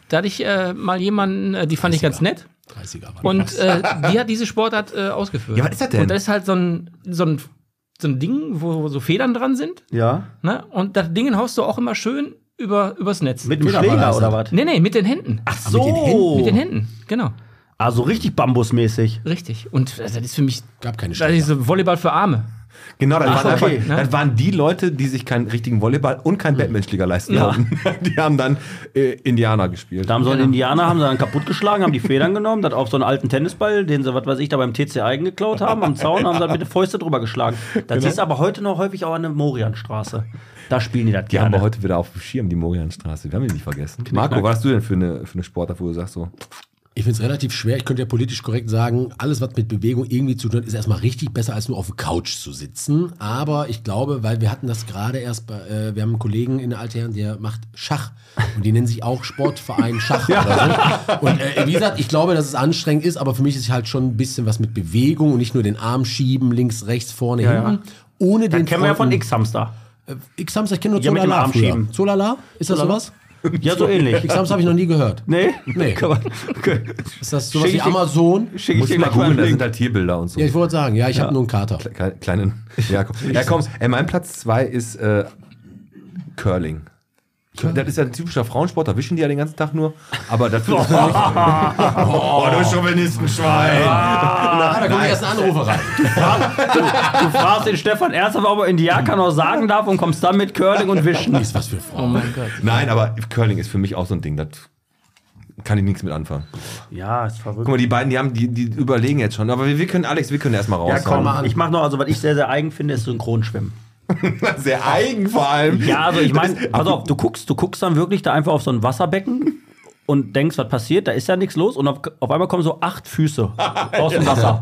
Da hatte ich äh, mal jemanden, äh, die fand ich ganz nett. 30er war Und äh, die hat diese Sportart äh, ausgeführt. Ja, was ist das denn? Und das ist halt so ein, so ein, so ein Ding, wo so Federn dran sind. Ja. Ne? Und das Ding haust du auch immer schön über, übers Netz. Mit dem Schläger oder was? nee, nee, mit den Händen. Ach so. mit den Händen? Mit den Händen, genau. Also richtig bambusmäßig. Richtig. Und das ist für mich Gab keine das Stelle. ist so Volleyball für Arme. Genau, das, Ach, waren okay, einfach, ne? das waren die Leute, die sich keinen richtigen Volleyball und keinen Batman-Schläger leisten Ja. konnten. [LAUGHS] Die haben dann äh, Indianer gespielt. Da haben so einen Genau. Indianer haben sie dann kaputtgeschlagen, haben die Federn genommen, dann auf so einen alten Tennisball, den sie, was weiß ich, da beim TC Eigen geklaut haben, am Zaun, haben sie dann mit der Fäuste drüber geschlagen. Das ist aber heute noch häufig auch an der Morianstraße. Da spielen die das Die haben gerne. wir heute wieder auf dem Schirm, die Morianstraße. Wir haben die nicht vergessen. Marco, was hast du denn für eine, für eine Sportart, wo du sagst so, Ich finde es relativ schwer. Ich könnte ja politisch korrekt sagen, alles, was mit Bewegung irgendwie zu tun hat, ist erstmal richtig besser, als nur auf der Couch zu sitzen. Aber ich glaube, weil wir hatten das gerade erst bei, äh, wir haben einen Kollegen in der Altherren, der macht Schach. Und die nennen sich auch Sportverein [LAUGHS] Schach oder so. Und äh, wie gesagt, ich glaube, dass es anstrengend ist, aber für mich ist es halt schon ein bisschen was mit Bewegung und nicht nur den Arm schieben, links, rechts, vorne, Ja, hinten. Ohne Den den kennen wir ja von Fronten- X-Hamster. X-Hamster, ich kenne nur Ja, mit dem Zolala Arm früher. schieben. Zolala? Ist das Zolala? sowas? Ja, so ähnlich. X-Hamster habe ich noch nie gehört. Nee? Nee. Kann man- okay. Ist das sowas Schick wie ich Amazon? Schick ich dir du mal googeln, da sind halt Tierbilder und so. Ja, ich wollte sagen, ja, ich habe nur einen Kater. Kle- kleinen. Ja, komm. Ja, komm. Ey, mein Platz zwei ist äh, Curling. Das ist ja ein typischer Frauensport, da wischen die ja den ganzen Tag nur. Aber das [LAUGHS] oh, du Chauvinistenschwein. Ah, da kommen die ersten Anrufe rein. [LAUGHS] Du fragst den Stefan ernsthaft, ob er in die noch sagen darf und kommst dann mit Curling und Wischen. Ist was für Oh Frauen. mein Gott. Nein, aber Curling ist für mich auch so ein Ding. Das kann ich nichts mit anfangen. Ja, ist verrückt. Guck mal, die beiden, die haben, die, die überlegen jetzt schon. Aber wir, wir können, Alex, wir können erstmal raus. Ja, komm, mal an. ich mach noch, also was ich sehr, sehr eigen finde, ist Synchronschwimmen. [LAUGHS] Sehr eigen vor allem. Ja, also ich meine, pass auf, du guckst, du guckst dann wirklich da einfach auf so ein Wasserbecken und denkst, was passiert, da ist ja nichts los und auf, auf einmal kommen so acht Füße [LAUGHS] aus dem Wasser.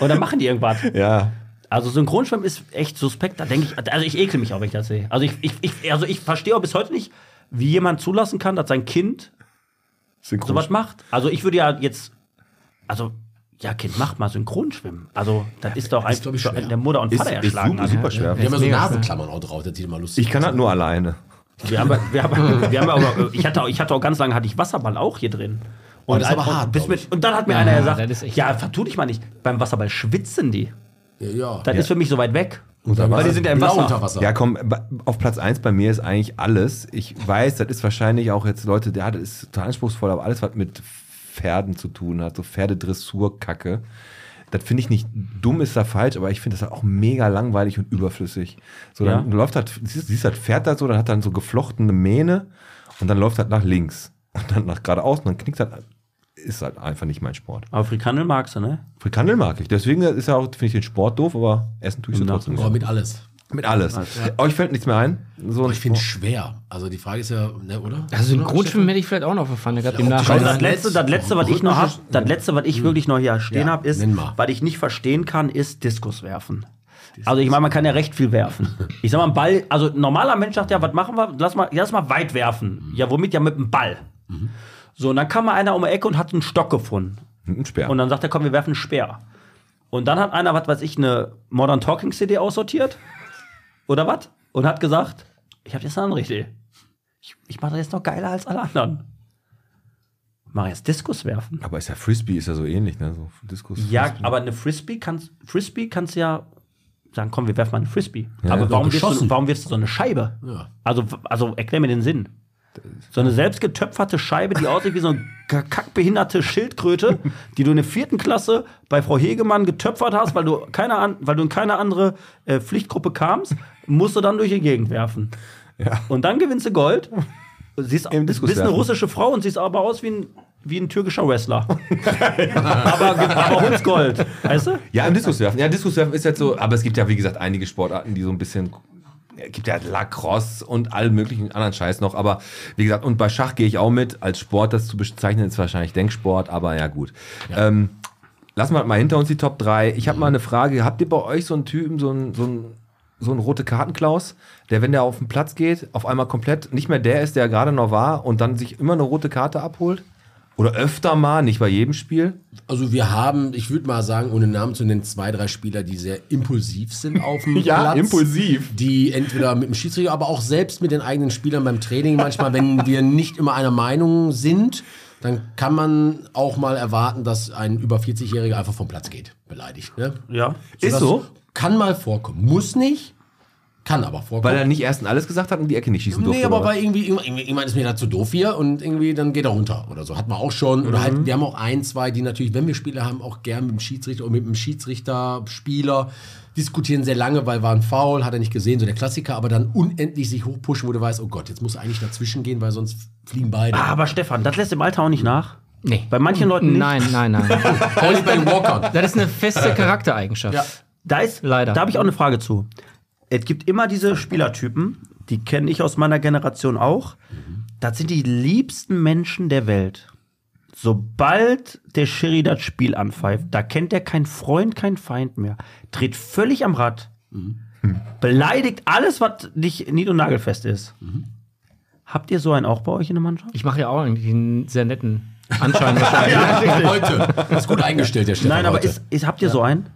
Und dann machen die irgendwas. Ja. Also Synchronschwimmen ist echt suspekt, da denke ich, also ich ekel mich auch, wenn ich das sehe. Also ich, ich, ich, also ich verstehe auch bis heute nicht, wie jemand zulassen kann, dass sein Kind sowas macht. Also ich würde ja jetzt, also ja, Kind, macht mal Synchronschwimmen. Also das ist doch ist, einfach glaub ich, schwer. der Mutter und ist, Vater ist erschlagen. super, Also, super schwer. Die haben ja so Nasenklammern auch drauf, das sieht immer lustig Ich kann das nur alleine. Wir haben, wir haben, wir haben aber, ich hatte, auch, ich hatte auch ganz lange hatte ich Wasserball auch hier drin. Und, Oh, das ist aber und hart, bis mit, und dann hat mir Ja, einer gesagt, ist ja, vertu dich mal nicht. Beim Wasserball schwitzen die. Ja, ja. Das ist für mich so weit weg. Unter Weil die sind ja im Wasser. unter Wasser. Ja, komm, auf Platz 1 bei mir ist eigentlich alles. Ich weiß, das ist wahrscheinlich auch jetzt Leute, der das ist total anspruchsvoll, aber alles, was mit Pferden zu tun hat, so Pferdedressur-Kacke, das finde ich nicht dumm, ist da falsch, aber ich finde das halt auch mega langweilig und überflüssig. So, dann Ja. läuft halt, siehst, siehst das Pferd da so, dann hat dann so geflochtene Mähne und dann läuft das nach links [LAUGHS] und dann nach geradeaus und dann knickt das, ist halt einfach nicht mein Sport. Aber Frikandel magst du, ne? Frikandel mag ich, deswegen ist ja auch, finde ich den Sport doof, aber essen tue ich Ja. trotzdem. Aber mit alles. Mit alles. Euch fällt nichts mehr ein? So Aber ein ich finde es schwer. Also die Frage ist ja, ne, oder? Also Synchronschwimmen hätte ich vielleicht auch noch gehabt im Ja, Also das letzte, das letzte, was ich noch hab, das letzte, was ich wirklich noch hier stehen Ja, habe, ist, was ich nicht verstehen kann, ist Diskus werfen. Also ich meine, man kann ja recht viel werfen. Ich sag mal, ein Ball, also ein normaler Mensch sagt ja, was machen wir? Lass mal, lass mal weit werfen. Ja, womit? Ja, mit dem Ball. So, und dann kam mal einer um die Ecke und hat einen Stock gefunden. Ein Speer. Und dann sagt er, komm, wir werfen einen Speer. Und dann hat einer, was weiß ich, eine Modern Talking CD aussortiert. Oder was? Und hat gesagt, ich habe jetzt eine andere Idee. Ich, ich mache das jetzt noch geiler als alle anderen. Mach jetzt Diskus werfen. aber ist ja Frisbee, ist ja so ähnlich, ne? So Diskus. Ja, Frisbee. aber eine Frisbee kannst, Frisbee kannst du ja sagen, komm, wir werfen mal eine Frisbee. Ja, aber warum wirfst, du, warum wirfst du so eine Scheibe? Ja. Also, also erklär mir den Sinn. So eine selbst getöpferte Scheibe, die aussieht wie so eine kackbehinderte Schildkröte, die du in der vierten Klasse bei Frau Hegemann getöpfert hast, weil du, keine weil du in keine andere äh, Pflichtgruppe kamst, musst du dann durch die Gegend werfen. Ja. Und dann gewinnst du Gold. Siehst, bist eine russische Frau und siehst aber aus wie ein, wie ein türkischer Wrestler. [LAUGHS] aber, aber holst Gold. Weißt du? Ja, im Diskuswerfen. Ja, Diskuswerfen ist jetzt so, aber es gibt ja, wie gesagt, einige Sportarten, die so ein bisschen. Es gibt ja Lacrosse und allen möglichen anderen Scheiß noch, aber wie gesagt, und bei Schach gehe ich auch mit. Als Sport das zu bezeichnen, ist wahrscheinlich Denksport, aber ja, gut. Ähm, lassen wir mal hinter uns die Top 3. Ich habe mal eine Frage. Habt ihr bei euch so einen Typen, so einen, so einen, so einen rote Kartenklaus, der, wenn der auf den Platz geht, auf einmal komplett nicht mehr der ist, der gerade noch war und dann sich immer eine rote Karte abholt? Oder öfter mal, nicht bei jedem Spiel? Also wir haben, ich würde mal sagen, ohne Namen zu nennen, zwei, drei Spieler, die sehr impulsiv sind auf dem [LAUGHS] Ja, Platz. impulsiv. Die entweder mit dem Schiedsrichter, aber auch selbst mit den eigenen Spielern beim Training manchmal, wenn [LAUGHS] wir nicht immer einer Meinung sind, dann kann man auch mal erwarten, dass ein über 40-Jähriger einfach vom Platz geht, beleidigt. Ne? Ja. Ist Das so? Kann mal vorkommen. Muss nicht, Kann aber vorkommen. Weil er nicht erst alles gesagt hat und die Ecke nicht schießen durfte. Nee, aber oder weil irgendwie, irgendwie, irgendwann ist mir das zu doof hier und irgendwie dann geht er runter oder so. Hat man auch schon. Oder Mhm. halt, wir haben auch ein, zwei, die natürlich, wenn wir Spiele haben, auch gern mit dem Schiedsrichter und mit dem Schiedsrichter, Spieler diskutieren sehr lange, weil war ein Foul, hat er nicht gesehen, so der Klassiker, aber dann unendlich sich hochpushen, wo du weißt, oh Gott, jetzt muss er eigentlich dazwischen gehen, weil sonst fliegen beide. Ah, aber Stefan, das lässt im Alter auch nicht nach. Nee. Bei manchen Leuten nicht. Nein, nein, nein. [LAUGHS] Den Walkern. das ist eine feste Charaktereigenschaft. Ja. Da ist, Leider. Da habe ich auch eine Frage zu. Es gibt immer diese Spielertypen, die kenne ich aus meiner Generation auch. Das sind die liebsten Menschen der Welt. Sobald der Schiri das Spiel anpfeift, da kennt er keinen Freund, keinen Feind mehr. Dreht völlig am Rad. Beleidigt alles, was nicht nied- und nagelfest ist. Habt ihr so einen auch bei euch in der Mannschaft? Ich mache ja auch eigentlich einen sehr netten Anschein wahrscheinlich. [LAUGHS] Heute. Das ist gut eingestellt, der Stefan. Nein, aber heute. ist, ist, habt ihr so einen?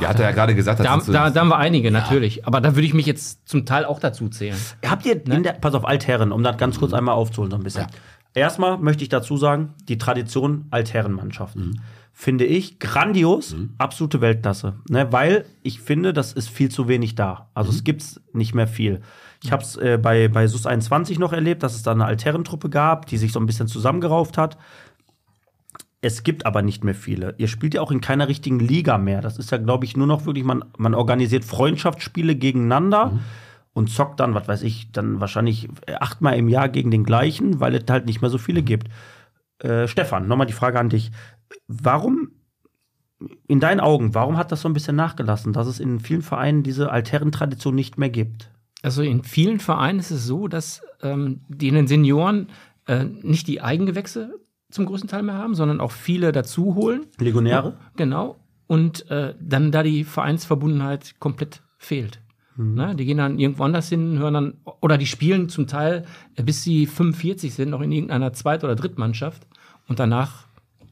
Ja, hat er ja gerade gesagt. Da, so- da, da haben wir einige, natürlich. Aber da würde ich mich jetzt zum Teil auch dazu zählen. Habt ihr in der, pass auf, Altherren, um das ganz kurz einmal aufzuholen, so ein bisschen. Erstmal möchte ich dazu sagen, die Tradition Altherrenmannschaften. Finde ich grandios, absolute Weltklasse. Ne, weil ich finde, das ist viel zu wenig da. Also es gibt nicht mehr viel. Ich habe es äh, bei, bei SUS 21 noch erlebt, dass es da eine Altherrentruppe gab, die sich so ein bisschen zusammengerauft hat. Es gibt aber nicht mehr viele. Ihr spielt ja auch in keiner richtigen Liga mehr. Das ist ja, glaube ich, nur noch wirklich, man, man organisiert Freundschaftsspiele gegeneinander und zockt dann, was weiß ich, dann wahrscheinlich achtmal im Jahr gegen den gleichen, weil es halt nicht mehr so viele gibt. Äh, Stefan, nochmal die Frage an dich. Warum, in deinen Augen, warum hat das so ein bisschen nachgelassen, dass es in vielen Vereinen diese Altherrentradition nicht mehr gibt? Also in vielen Vereinen ist es so, dass ähm, die in den Senioren äh, nicht die Eigengewächse zum größten Teil mehr haben, sondern auch viele dazu holen. Legionäre? Genau. Und äh, dann da die Vereinsverbundenheit komplett fehlt. Ne? Die gehen dann irgendwo anders hin, hören dann, oder die spielen zum Teil, äh, bis sie 45 sind, noch in irgendeiner Zweit- oder Drittmannschaft und danach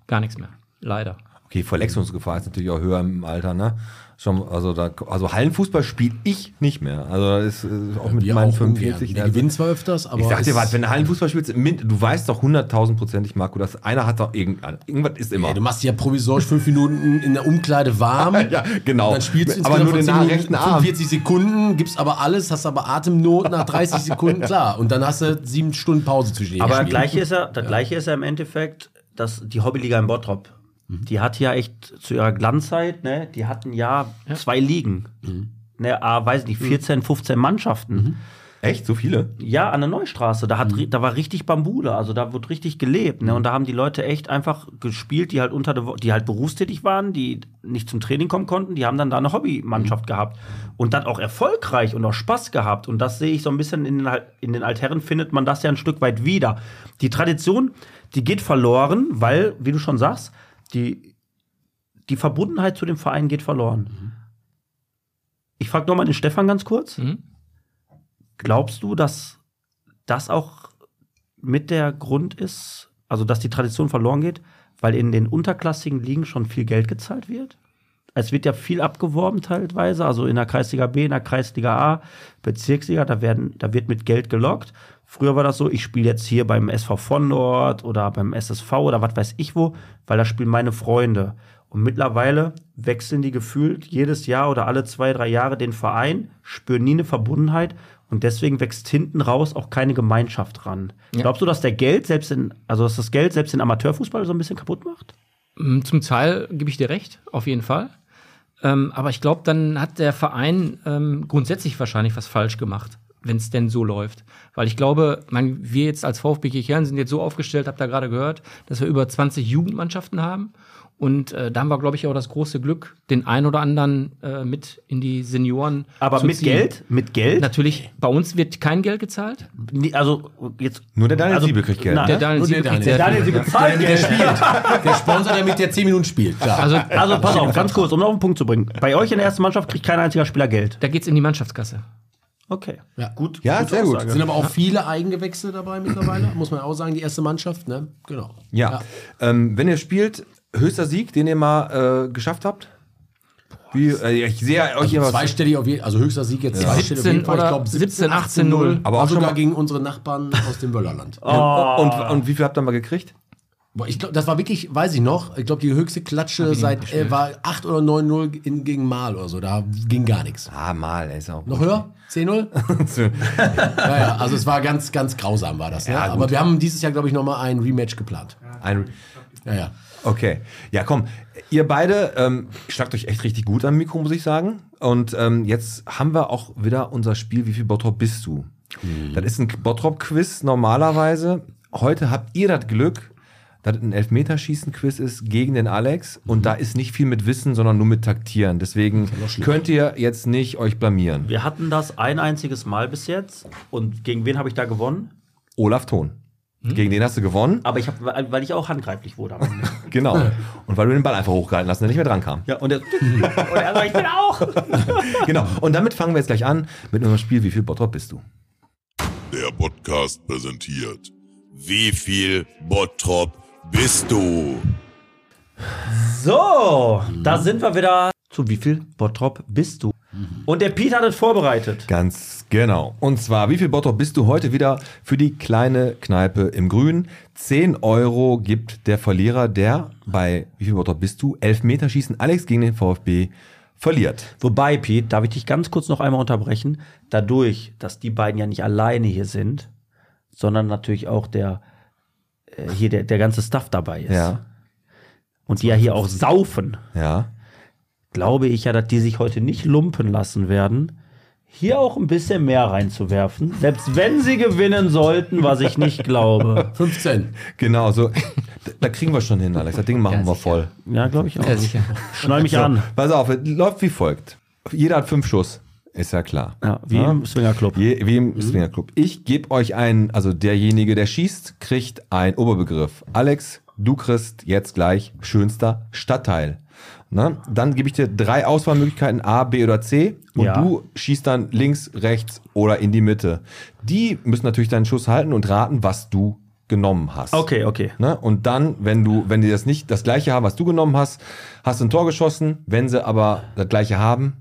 gar nichts mehr. Leider. Okay, Verletzungsgefahr ist natürlich auch höher im Alter, ne? Schon, also, da, also Hallenfußball spiele ich nicht mehr. Also das ist äh, auch mit wir meinen auch ungern. 45. Wir also- gewinnen zwar öfters, aber. Ich sag dir was, wenn du Hallenfußball spielst, du weißt doch hunderttausendprozentig, Marco, dass einer hat doch irgendein, irgendwas ist immer. Ey, du machst dich ja provisorisch fünf Minuten in der Umkleide warm. [LAUGHS] Ja, genau. Dann spielst du Aber nur den 10 nach- Minuten rechten Arm. 45 Sekunden, gibst aber alles, hast aber Atemnot nach 30 [LAUGHS] Sekunden, klar. Und dann hast du sieben Stunden Pause zwischen den Aber das. Gleiche ist ja, das Gleiche ist ja im Endeffekt, dass die Hobbyliga in Bottrop, die hat ja echt zu ihrer Glanzzeit, ne, die hatten ja, zwei Ligen. Ne, ah, weiß nicht, 14, 15 Mannschaften. Echt? So viele? Ja, an der Neustraße, da, hat, ri- da war richtig Bambule, also da wird richtig gelebt. Ne? Und da haben die Leute echt einfach gespielt, die halt unter der Wo die halt berufstätig waren, die nicht zum Training kommen konnten, die haben dann da eine Hobbymannschaft gehabt. Und dann auch erfolgreich und auch Spaß gehabt. Und das sehe ich so ein bisschen in den, in den Altherren, findet man das ja ein Stück weit wieder. Die Tradition, die geht verloren, weil, wie du schon sagst, die, die Verbundenheit zu dem Verein geht verloren. Ich frage nochmal den Stefan ganz kurz. Mhm. Glaubst du, dass das auch mit der Grund ist, also dass die Tradition verloren geht, weil in den unterklassigen Ligen schon viel Geld gezahlt wird? Es wird ja viel abgeworben teilweise, also in der Kreisliga B, in der Kreisliga A, Bezirksliga, da, werden, da wird mit Geld gelockt. Früher war das so, ich spiele jetzt hier beim SV von Nord oder beim SSV oder was weiß ich wo, weil da spielen meine Freunde. Und mittlerweile wechseln die gefühlt jedes Jahr oder alle zwei, drei Jahre den Verein, spüren nie eine Verbundenheit und deswegen wächst hinten raus auch keine Gemeinschaft ran. Ja. Glaubst du, dass der Geld selbst in, also dass das Geld selbst den Amateurfußball so ein bisschen kaputt macht? Mm, Zum Teil gebe ich dir recht, auf jeden Fall. Ähm, aber ich glaube, dann hat der Verein ähm, grundsätzlich wahrscheinlich was falsch gemacht, wenn es denn so läuft. Weil ich glaube, man, wir jetzt als VfB Kirchhern sind jetzt so aufgestellt, habt ihr gerade gehört, dass wir über 20 Jugendmannschaften haben. Und äh, da haben wir, glaube ich, auch das große Glück, den einen oder anderen äh, mit in die Senioren Aber zu mit ziehen. Geld? Mit Geld? Natürlich, bei uns wird kein Geld gezahlt. Nee, Also jetzt. Nur der Daniel also, Siebel kriegt Geld, na, ne? Der Daniel der Siebel kriegt Daniel. sehr Daniel, viel. sie bezahlt der Geld. spielt. Der Sponsor, der mit der 10 Minuten spielt, klar. Also, Also pass auf, ganz kurz, um auf den Punkt zu bringen. Bei euch in der ersten Mannschaft kriegt kein einziger Spieler Geld. da geht's in die Mannschaftskasse. Okay. Ja. Gut. Ja, sehr gut. Aussage. sind aber auch viele Eigengewächse dabei mittlerweile, muss man auch sagen, die erste Mannschaft, ne? Genau. Ja. Ähm, wenn ihr spielt, höchster Sieg, den ihr mal äh, geschafft habt? Wie, äh, ich sehe euch Also immer. zweistellig auf jeden also höchster Sieg jetzt zweistellig 17 oder 17, 18, 0. Aber auch Aber schon sogar mal- gegen unsere Nachbarn aus dem Wöllerland. Und, und wie viel habt ihr mal gekriegt? Ich glaube, das war wirklich, weiß ich noch, ich glaube, die höchste Klatsche seit äh, war 8 oder 9-0 in- gegen Mal oder so. Da ging gar nichts. Ah, mal, ist auch Noch höher? 10-0? [LAUGHS] ja, ja, also es war ganz, ganz grausam war das. Ne? Ja. Aber wir haben dieses Jahr, glaube ich, nochmal ein Rematch geplant. Ein, Ja, ja. Okay. Ja, komm. Ihr beide ähm, schlagt euch echt richtig gut am Mikro, muss ich sagen. Und ähm, jetzt haben wir auch wieder unser Spiel, wie viel Bottrop bist du? Das ist ein Bottrop-Quiz normalerweise. Heute habt ihr das Glück, dass ein Elfmeterschießen-Quiz ist gegen den Alex. Und da ist nicht viel mit Wissen, sondern nur mit Taktieren. Deswegen könnt ihr jetzt nicht euch blamieren. Wir hatten das ein einziges Mal bis jetzt. Und gegen wen habe ich da gewonnen? Olaf Thon. Gegen den hast du gewonnen. Aber ich habe, weil ich auch handgreiflich wurde. am Ende. [LAUGHS] Genau. Und weil du den Ball einfach hochgehalten hast und er nicht mehr dran kam. ja, und, der, [LAUGHS] und er sagt, ich bin auch. [LAUGHS] Genau. Und damit fangen wir jetzt gleich an mit unserem Spiel, wie viel Bottrop bist du? Der Podcast präsentiert. Wie viel Bottrop bist du? So, da sind wir wieder. Zu wie viel Bottrop bist du? Und der Pete hat es vorbereitet. Ganz genau. Und zwar, wie viel Bottrop bist du heute wieder für die kleine Kneipe im Grün? 10 Euro gibt der Verlierer, der bei wie viel Bottrop bist du? Elfmeterschießen Alex gegen den VfB verliert. Wobei, Pete, darf ich dich ganz kurz noch einmal unterbrechen? Dadurch, dass die beiden ja nicht alleine hier sind, sondern natürlich auch der hier der, der ganze Stuff dabei ist. Ja. Und die ja hier auch saufen, Ja. glaube ich ja, dass die sich heute nicht lumpen lassen werden, hier auch ein bisschen mehr reinzuwerfen. Selbst wenn sie gewinnen sollten, was ich nicht glaube. [LAUGHS] 15. Genau, so. Da- Da kriegen wir schon hin, Alex. Das Ding machen wir voll. Ja, glaube ich auch. Ja, sicher. Schnall mich So, an. pass auf, es läuft wie folgt. Jeder hat fünf Schuss. Ist ja klar. Ja, wie im Swingerclub. Je, wie im Swingerclub. Ich gebe euch einen, also derjenige, der schießt, kriegt einen Oberbegriff. Alex, du kriegst jetzt gleich schönster Stadtteil. Na, dann gebe ich dir drei Auswahlmöglichkeiten A, B oder C und Ja. du schießt dann links, rechts oder in die Mitte. Die müssen natürlich deinen Schuss halten und raten, was du genommen hast. Okay, okay. Ne? Und dann, wenn du, wenn die das nicht das gleiche haben, was du genommen hast, hast du ein Tor geschossen. Wenn sie aber das gleiche haben,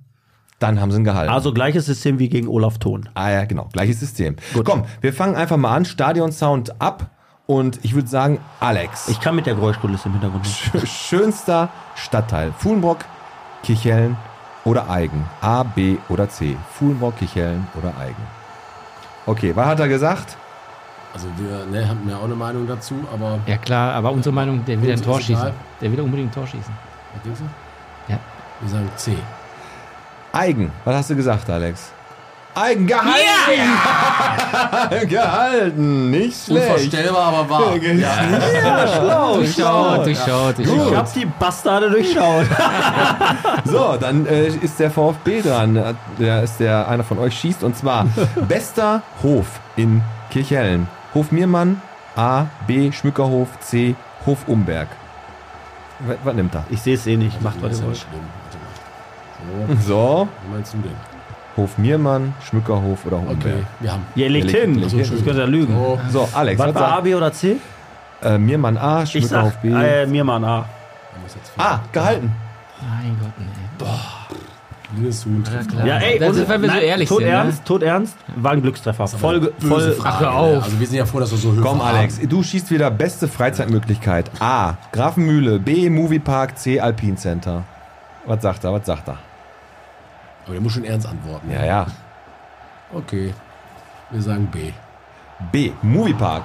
dann haben sie ihn gehalten. Also gleiches System wie gegen Olaf Thon. Ah ja, genau, gleiches System. Komm, wir fangen einfach mal an. Stadion-Sound ab. Und ich würde sagen, Alex, Ich kann mit der Geräuschkulisse im Hintergrund schönster Stadtteil. Fuhlenbrock, Kicheln oder Eigen. A, B oder C. Fuhlenbrock, Kicheln oder Eigen. Okay, was hat er gesagt? Also wir ne, haben ja auch eine Meinung dazu, aber Ja klar, aber unsere Meinung, der will ein Tor schießen. egal. Der will unbedingt ein Tor schießen. was denkst du? Ja. Wir sagen C. Eigen. Was hast du gesagt, Alex? Eigen gehalten! [LAUGHS] gehalten, nicht schlecht. Unvorstellbar, aber wahr. [LAUGHS] Ja, schlau, Durchschaut, durchschaut, Ich durchschaut. hab die Bastarde durchschaut. [LAUGHS] So, dann äh, ist der VfB dran. Der ist der einer von euch schießt und zwar bester Hof in Kirchhellen. Hof Miermann, A, B, Schmückerhof, C, Hof Umberg. Was, nimmt er? Ich sehe es eh nicht. Macht, was ja schlimm. So, So, wie meinst du denn? Hof Miermann, Schmückerhof oder Okay, Umberg. wir haben. Ihr legt Ja, hin. legt- legt Das hin. könnt ihr lügen. Oh, So, Alex, Was war A? B oder C? Äh, Miermann A, sag Schmückerhof B. äh, mir mal A. ah, gehalten. Mein Gott, nee. Huhn. Ja. Ja, ey, das und- ist, weil wir so ehrlich tot sind. ernst, Ne? tot ernst, war ein Glückstreffer. Voll, voll, Frage, hör auf. ne? Also wir sind ja froh, dass wir so Höfe Komm, haben. Alex, du schießt wieder beste Freizeitmöglichkeit. A, Grafenmühle, B, Moviepark, C, Alpine Center. Was sagt er, was sagt er? Aber der muss schon ernst antworten. Ja, ja. Okay. Wir sagen B. B, Moviepark.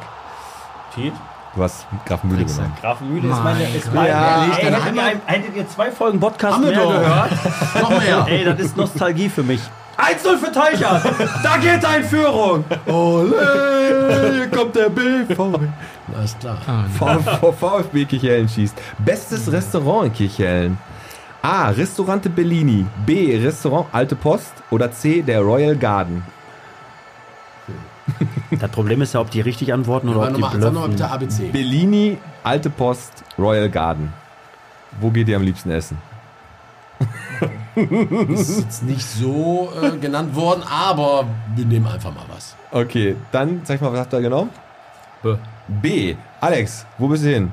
Pete? Du hast Grafenmühle genommen. Grafenmühle ist meine. Ist Mein meine Ja, ey, hättet, ihr, hättet ihr zwei Folgen Podcast mehr doch. gehört? [LAUGHS] Noch mehr. Ey, das ist Nostalgie für mich. 1-0 für Teichert. da geht er in Führung. Ole, hier kommt der BVB. Alles klar. VfB VfB Kirchhellen schießt. Bestes Restaurant in Kirchhellen. A. Restaurante Bellini. B. Restaurant Alte Post. Oder C. Der Royal Garden. [LAUGHS] Das Problem ist ja, ob die richtig antworten oder ob die sag noch mal bitte blöffen. ABC. Bellini, Alte Post, Royal Garden. Wo geht ihr am liebsten essen? ist jetzt nicht so äh, genannt worden, aber wir nehmen einfach mal was. Okay, dann sag mal, was habt ihr genommen? B. B. Alex, wo bist du hin?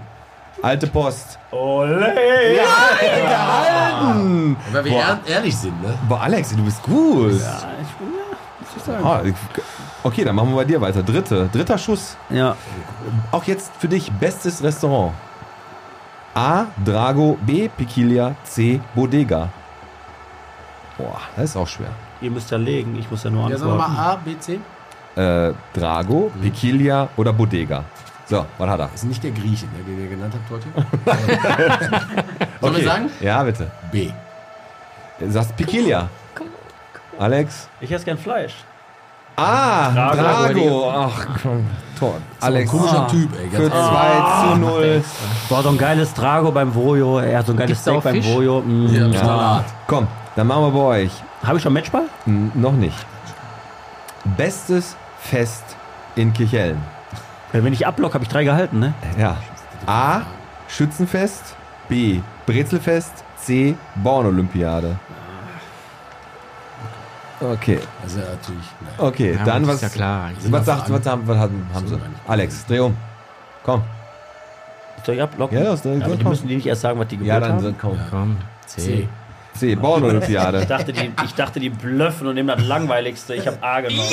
Alte Post. Ole. Gehalten! Weil wir ehr- ehrlich sind, ne? Boah, Alex, du bist gut. Ah, ich- Okay, dann machen wir bei dir weiter. Dritte, dritter Schuss. Ja. Auch jetzt für dich bestes Restaurant. A. Drago, B. Piquilia, C. Bodega. Boah, das ist auch schwer. Ihr müsst ja legen, ich muss ja nur Ja, sagen wir antworten. mal A, B, C. Äh, Drago, Piquilia oder Bodega. So, was hat er? Das ist nicht der Grieche, ne, den ihr genannt habt heute. [LAUGHS] Sollen wir sagen? Ja, bitte. B. Du sagst Piquilia. Alex? Ich esse gern Fleisch. Ah, Drago. Drago. Ach, komm. Tor. Alex. Komischer Typ, ey. Für Ganz 2 zu 0. Boah, so ein geiles Drago beim Vojo. Er hat so ein geiles Gibt's Steak beim Fisch? Vojo. Mm. ja, Ja. Komm, dann machen wir bei euch. Habe ich schon Matchball? Hm, noch nicht. Bestes Fest in Kirchhellen. Wenn ich ablock, habe ich drei gehalten, ne? Ja. A. Schützenfest. B. Brezelfest. C. Born-Olympiade. Okay, ja natürlich. Ne. okay. Ja, dann was. ist ja klar. Was, sagt, was haben, was haben, haben So, sie? nein. Alex, dreh um. Komm. Soll ich ablocken? Ja, das- das- Aber die müssen die nicht erst sagen, was die gewählt Ja, dann haben? komm. Komm, C. C. C. Born-Olympiade. Ich dachte, die, ich dachte, die blöffen und nehmen das Langweiligste. Ich habe A genommen.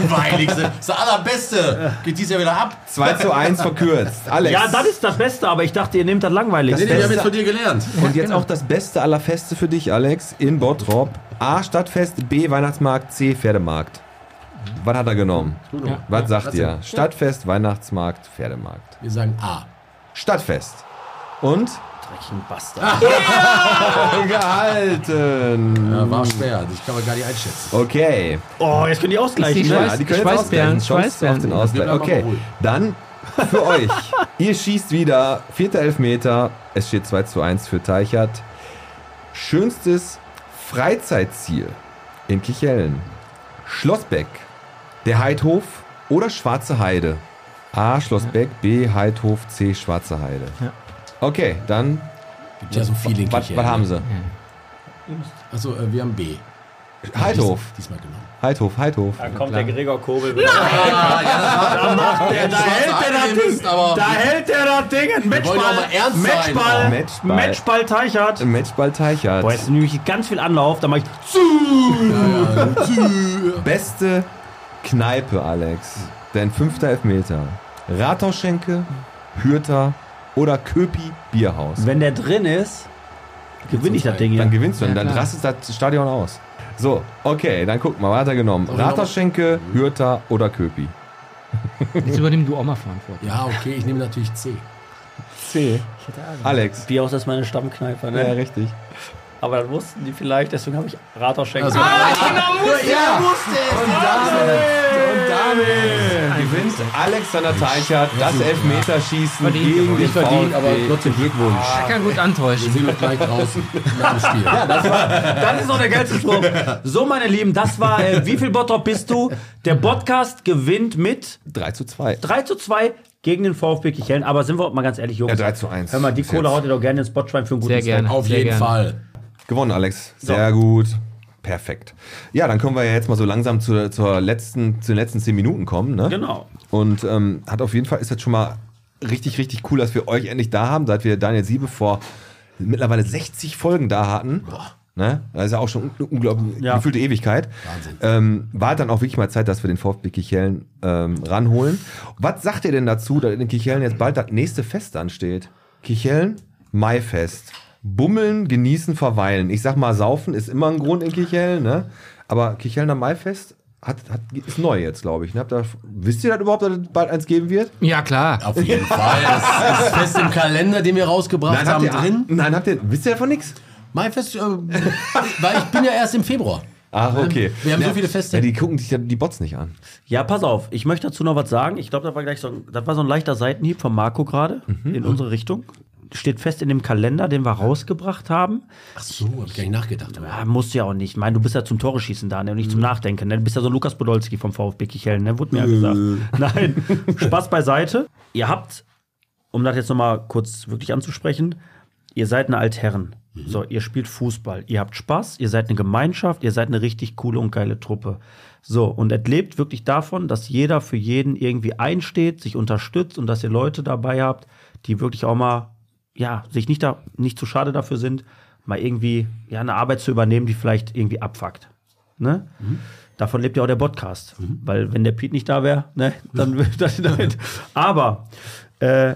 Langweiligste. Das allerbeste. Geht dies ja wieder ab. 2 zu 1 verkürzt. Alex. Ja, das ist das Beste, aber ich dachte, ihr nehmt das Langweiligste. Nee, nee, wir haben Beste- jetzt von dir gelernt. Und jetzt auch das beste aller Feste für dich, Alex, in Bottrop. A. Stadtfest, B. Weihnachtsmarkt, C. Pferdemarkt. Was hat er genommen? Ja. Was sagt was ihr? Stadtfest, Weihnachtsmarkt, Pferdemarkt. Wir sagen A. Stadtfest. Und? Dreckigen Bastard. [LAUGHS] Gehalten. Ja, war schwer. Ich kann man gar nicht einschätzen. Okay. Oh, jetzt können die ausgleichen. Ich ne? Schweiß- die können jetzt ausgleichen. Schweißbären. auf den Wir Ausgleich. bleiben Okay, dann für [LAUGHS] euch. Ihr schießt wieder. Vierter Elfmeter. Es steht 2 zu 1 für Teichert. Schönstes Freizeitziel in Kichellen. Schlossbeck, der Heidhof oder Schwarze Heide? A. Schlossbeck, B. Heidhof, C. Schwarze Heide. Ja. Okay, dann, Gibt ja so viel in was, was haben sie? Achso, äh, wir haben B. Heidhof, Dies, diesmal genommen. Heidhof, Heidhof. Da kommt der Gregor Kobel wieder. [LAUGHS] Da macht der, da hält der das Ding. aber Da hält der das Ding. Matchball. Matchball. Matchball. Matchball Teichert. Matchball Teichert. Boah, jetzt nehme ich ganz viel Anlauf. Da mache ich. Beste Kneipe, Alex. Dein fünfter Elfmeter. Rathauschenke, Hürter oder Köpi Bierhaus. Wenn der drin ist, gewinne ich das Ding Dann hier. gewinnst du und Ja, dann klar. rastet das Stadion aus. So, okay, dann guck mal, was hat er genommen? Soll ich noch Rathauschenke, Hürter oder Köpi? Jetzt übernimm du auch mal Verantwortung. Ja, okay, ich nehme natürlich C. C. Alex. Bierhaus ist meine Stammkneipe. Ja, Ne? richtig. Aber das wussten die vielleicht, deswegen habe ich Rathausschenk. Also, Und damit gewinnt Alexander Teichert das Elfmeterschießen Verdient gegen den verdient, aber trotzdem Glückwunsch. Er kann gut Wir antäuschen. sehen uns gleich draußen [LAUGHS] nach Spiel. Das ist doch der geilste Spruch. So, meine Lieben, das war äh, Wie viel Bottrop bist du? Der Podcast gewinnt mit 3 zu 2. 3 zu 2 gegen den VfB Kichellen. Aber sind wir mal ganz ehrlich, Jungs. Ja, 3 zu 1. Hör mal, die Kohle haut ihr doch gerne ins Botschwein für einen guten Sehr gerne. Auf Sehr jeden gerne. Fall. Gewonnen, Alex. Sehr gut. Perfekt. Ja, dann können wir ja jetzt mal so langsam zur, zur letzten, zu den letzten zehn Minuten kommen. Ne? Genau. Und ähm, hat auf jeden Fall ist das schon mal richtig, richtig cool, dass wir euch endlich da haben, seit wir Daniel Siebe vor mittlerweile 60 Folgen da hatten. Ne? Das ist ja auch schon eine unglaublich Ja. gefühlte Ewigkeit. Wahnsinn. Ähm, war dann auch wirklich mal Zeit, dass wir den VfB Kichellen ähm, ranholen. Was sagt ihr denn dazu, dass in Kichellen jetzt bald das nächste Fest ansteht? Kichellen, Maifest. Bummeln, genießen, verweilen. Ich sag mal, saufen ist immer ein Grund in Kichellen, ne? Aber Kichelner Maifest hat, hat, ist neu jetzt, glaube ich. Ne? Habt ihr, wisst ihr das überhaupt, dass es bald eins geben wird? Ja, klar. Auf jeden Fall. Das ist fest im Kalender, den wir rausgebracht habt haben, ihr, drin. Nein, habt ihr, wisst ihr davon nichts? Mein Fest, äh, weil ich bin ja erst im Februar. Ach, okay. Wir haben so viele Feste. Ja, die gucken sich ja die Bots nicht an. Ja, pass auf. Ich möchte dazu noch was sagen. Ich glaube, das war gleich so ein, das war so ein leichter Seitenhieb von Marco gerade in unsere Richtung. Steht fest in dem Kalender, den wir rausgebracht haben. Ach so, hab ich gar nicht nachgedacht. Ja, musst du ja auch nicht. Ich meine, du bist ja zum Tore schießen da, ne? und nicht zum Nachdenken. Ne? Du bist ja so Lukas Podolski vom VfB Kichellen, ne? Wurde mir ja gesagt. [LAUGHS] Nein, Spaß beiseite. Ihr habt, um das jetzt nochmal kurz wirklich anzusprechen, ihr seid eine Altherren. So, ihr spielt Fußball, ihr habt Spaß, ihr seid eine Gemeinschaft, ihr seid eine richtig coole und geile Truppe. So, und es lebt wirklich davon, dass jeder für jeden irgendwie einsteht, sich unterstützt und dass ihr Leute dabei habt, die wirklich auch mal, ja, sich nicht, da, nicht zu schade dafür sind, mal irgendwie ja, eine Arbeit zu übernehmen, die vielleicht irgendwie abfuckt. Ne? Davon lebt ja auch der Podcast. Weil wenn der Piet nicht da wäre, ne, dann, dann, [LAUGHS] dann Aber äh,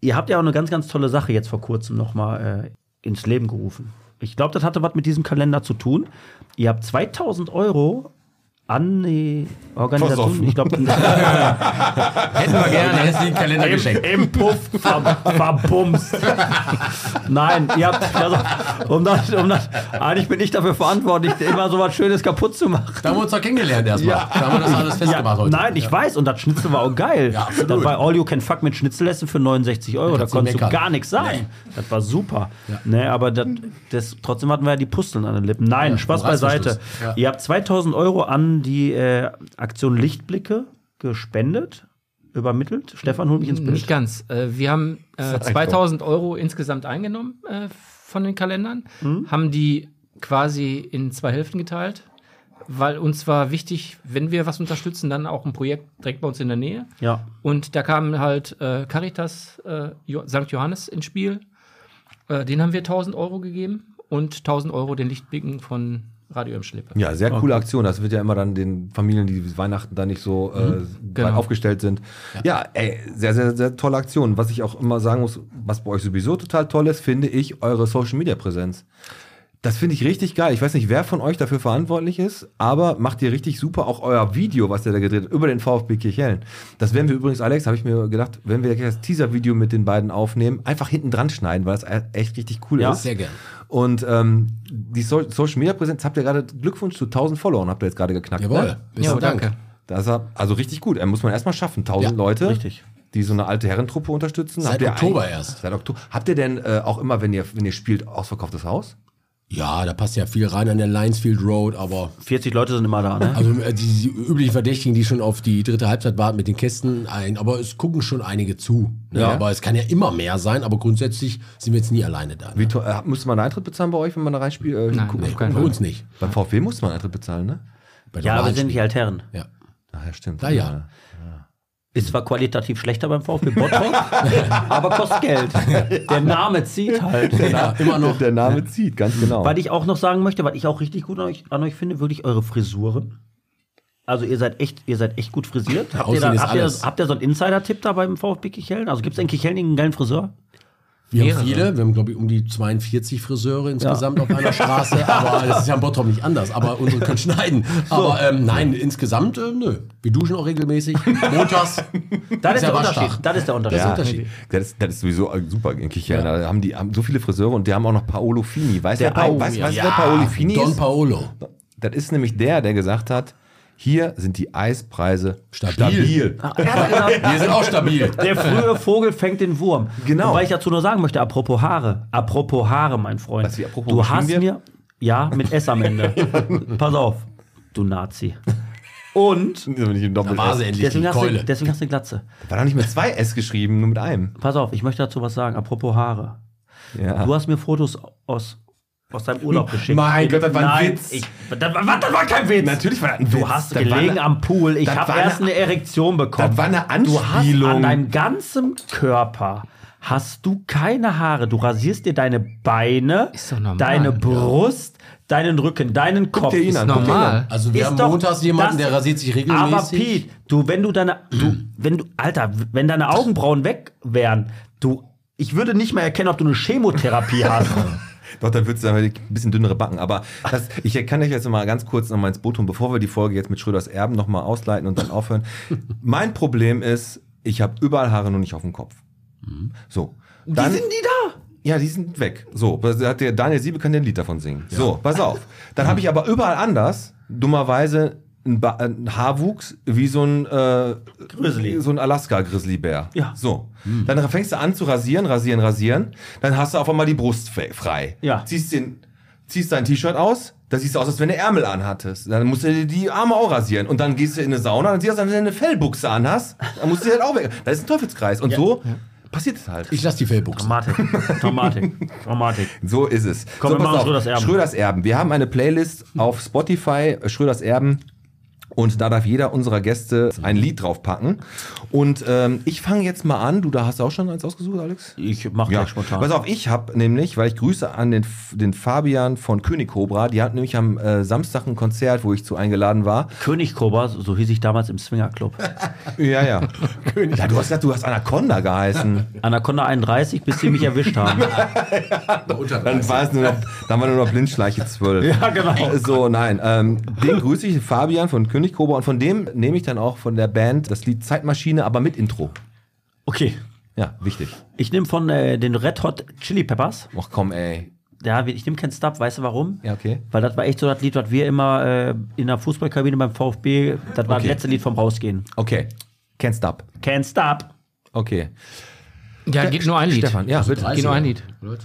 ihr habt ja auch eine ganz, ganz tolle Sache jetzt vor kurzem nochmal äh, ins Leben gerufen. Ich glaube, das hatte was mit diesem Kalender zu tun. Ihr habt 2000 Euro an die Organisation, ich glaube, [LAUGHS] Hätten wir gerne. Dann ist den Kalender geschenkt. im Puff ver verbumst. Nein, ihr habt, also, um das, um das, eigentlich bin ich dafür verantwortlich, immer so was Schönes kaputt zu machen. Da haben wir uns doch kennengelernt erstmal. Ja. Da haben wir das alles festgemacht heute. Nein, ich weiß, und das Schnitzel war auch geil. Ja, absolut. Das war All You Can Fuck mit Schnitzellessen für 69 Euro. Da du konntest du gar nichts sagen. Das war super. Ne, aber das, das, trotzdem hatten wir ja die Pusteln an den Lippen. Nein, Ja, Spaß beiseite. Ja. Ihr habt 2000 Euro an die äh, Aktion Lichtblicke gespendet, übermittelt. Stefan, hol mich ins Nicht Bild. ganz. Äh, wir haben äh, 2000 Euro insgesamt eingenommen äh, von den Kalendern, haben die quasi in zwei Hälften geteilt, weil uns war wichtig, wenn wir was unterstützen, dann auch ein Projekt direkt bei uns in der Nähe. Ja. Und da kam halt äh, Caritas äh, jo St. Johannes ins Spiel. Äh, den haben wir 1000 Euro gegeben und 1000 Euro den Lichtblicken von Radio im Schlippe. Ja, sehr coole Aktion. Das wird ja immer dann den Familien, die Weihnachten da nicht so äh, Genau. weit aufgestellt sind. Ja. ey, sehr, sehr, sehr tolle Aktion. Was ich auch immer sagen muss, was bei euch sowieso total toll ist, finde ich eure Social Media Präsenz. Das finde ich richtig geil. Ich weiß nicht, wer von euch dafür verantwortlich ist, aber macht ihr richtig super auch euer Video, was ihr da gedreht habt, über den VfB Kirchhellen. Das werden wir übrigens, Alex, habe ich mir gedacht, wenn wir das Teaser-Video mit den beiden aufnehmen, einfach hinten dran schneiden, weil das echt richtig cool Ja. ist. Sehr gern. Und ähm, die so Social Media Präsenz habt ihr gerade Glückwunsch zu 1000 Followern, habt ihr jetzt gerade geknackt. Jawohl. Ne? Ja, Dank. danke. Das er- also richtig gut. Er muss man erstmal schaffen. 1000 Ja, Leute, richtig. die so eine alte Herrentruppe unterstützen. Seit Habt ihr Oktober ein- erst. Seit Oktober. Habt ihr denn äh, auch immer, wenn ihr, wenn ihr spielt, ausverkauftes Haus? Ja, da passt ja viel rein an der Linesfield Road, aber 40 Leute sind immer da, ne? also äh, die, die üblichen Verdächtigen, die schon auf die dritte Halbzeit warten mit den Kästen ein, aber es gucken schon einige zu. Ne? Ja. Aber es kann ja immer mehr sein, aber grundsätzlich sind wir jetzt nie alleine da. Ne? Wie äh, musste man einen Eintritt bezahlen bei euch, wenn man da reinspielt? Äh, Nein, Nee, bei Fall. uns nicht. Beim VfB musste man Eintritt bezahlen, ne? Bei Ja, wir sind die Spielen. Altherren. Ja. Ach ja, stimmt. Da ja. Ist zwar qualitativ schlechter beim VfB Bottrop, [LAUGHS] aber kostet Geld. Der Name zieht halt. ja, immer noch. Der Name zieht, ganz genau. Was ich auch noch sagen möchte, was ich auch richtig gut an euch, an euch finde, wirklich eure Frisuren. Also ihr seid echt, ihr seid echt gut frisiert. Habt, ihr, Aussehen da, habt, ihr, alles. habt ihr so einen Insider-Tipp da beim VfB Kicheln? Also gibt es in Kicheln einen geilen Friseur? Wir Mehrere. haben viele, wir haben glaube ich um die 42 Friseure insgesamt auf einer Straße, [LAUGHS] aber das ist ja in Bottrop nicht anders, aber unsere können schneiden. Aber ähm, nein, insgesamt, äh, nö. Wir duschen auch regelmäßig, montags. [LAUGHS] Das ist, ja der. Unterschied. Das ist der Unterschied. Das ist. Das ist, das ist sowieso äh, super in Kichellen. Da haben die haben so viele Friseure und die haben auch noch Paolo Fini. Weißt du, Der wer, Pa- ja. du, wer Paolo Fini Don ist? Paolo. Das ist nämlich der, der gesagt hat, hier sind die Eispreise Stabil. stabil. Hat gesagt, [LAUGHS] Wir sind auch stabil. Der frühe Vogel fängt den Wurm. Genau. Wobei ich dazu nur sagen möchte, apropos Haare. Apropos Haare, mein Freund. Was, wie apropos du hast wird? mir. Ja, mit S am Ende. [LAUGHS] Pass auf, du Nazi. Und deswegen die hast, du, Keule. deswegen hast du eine Glatze. War da nicht mit zwei S geschrieben, nur mit einem. Pass auf, ich möchte dazu was sagen. Apropos Haare. Ja. Du hast mir Fotos aus, aus deinem Urlaub geschickt. Mein Gott, das war ein Nein, Witz. Ich, das, war, das war kein Witz. Natürlich war das ein Du Witz. hast Das gelegen eine- am Pool. Ich habe erst eine- eine Erektion bekommen. Das war eine Du hast Anspielung. an deinem ganzen Körper hast du keine Haare. Du rasierst dir deine Beine, Ist normal. deine Ja. Brust, deinen Rücken, deinen Kopf. dir ihn an, guck dir ihn Normal. Also wir Ist haben montags jemanden, der rasiert sich regelmäßig. Aber Pete, du, wenn du deine, du, wenn du, Alter, wenn deine Augenbrauen weg wären, du, ich würde nicht mehr erkennen, ob du eine Chemotherapie hast. [LAUGHS] Doch, dann du dann ein bisschen dünnere Backen. Aber das, ich kann euch jetzt mal ganz kurz noch mal ins Boot holen, bevor wir die Folge jetzt mit Schröders Erben noch mal ausleiten und dann aufhören. mein Problem ist, ich habe überall Haare, nur nicht auf dem Kopf. So. Dann, Wie sind die da? Ja, die sind weg. So, hat der Daniel Siebe kann dir ein Lied davon singen. So, pass auf. Dann habe ich aber überall anders, dummerweise, ein, ba ein Haarwuchs wie so ein äh, Grizzly. so ein Alaska-Grizzlybär. Ja. So. Dann fängst du an zu rasieren, rasieren, rasieren. Dann hast du auf einmal die Brust frei. Ja. Ziehst, den, ziehst dein T-Shirt aus, da siehst du aus, als wenn du Ärmel anhattest. Dann musst du dir die Arme auch rasieren. Und dann gehst du in eine Sauna, dann siehst du als wenn du eine Fellbuchse anhast. Dann musst du die halt auch weg. Das ist ein Teufelskreis. Und so passiert es halt. Ich lasse die Fellbuchsen. Dramatik. Dramatik. Dramatik. So ist es. Komm, so, wir machen auf. Schröders Erben. Schröders Erben. Wir haben eine Playlist auf Spotify, Schröders Erben. Und da darf jeder unserer Gäste ein Lied draufpacken. Und ähm, ich fange jetzt mal an. Du da hast auch schon eins ausgesucht, Alex? Ich mach Ja, gleich spontan. pass auf, ich habe nämlich, weil ich grüße an den, den Fabian von König Cobra, die hatten nämlich am äh, Samstag ein Konzert, wo ich zu eingeladen war. König Cobra, so hieß ich damals im Swingerclub. [LAUGHS] Ja, ja. [LAUGHS] ja du hast gesagt, du hast Anaconda geheißen. Anaconda 31, bis sie mich erwischt haben. [LAUGHS] Dann war es nur noch, dann war nur noch Blindschleiche 12. Ja, genau. So, nein. Ähm, den grüße ich, Fabian von König Cobra und von dem nehme ich dann auch von der Band das Lied Zeitmaschine, aber mit Intro. Okay. Ja, wichtig. Ich nehme von äh, den Red Hot Chili Peppers. Ach komm, ey. Ja, ich nehme keinen Stub, weißt du warum? Ja, okay. Weil das war echt so das Lied, was wir immer äh, in der Fußballkabine beim VfB, das war Okay. das letzte Lied vom Rausgehen. Okay. Can't stop. Can't Stop. Okay. Ja, geht nur ein Lied. Stefan, ja, bitte. Geht nur ein Lied.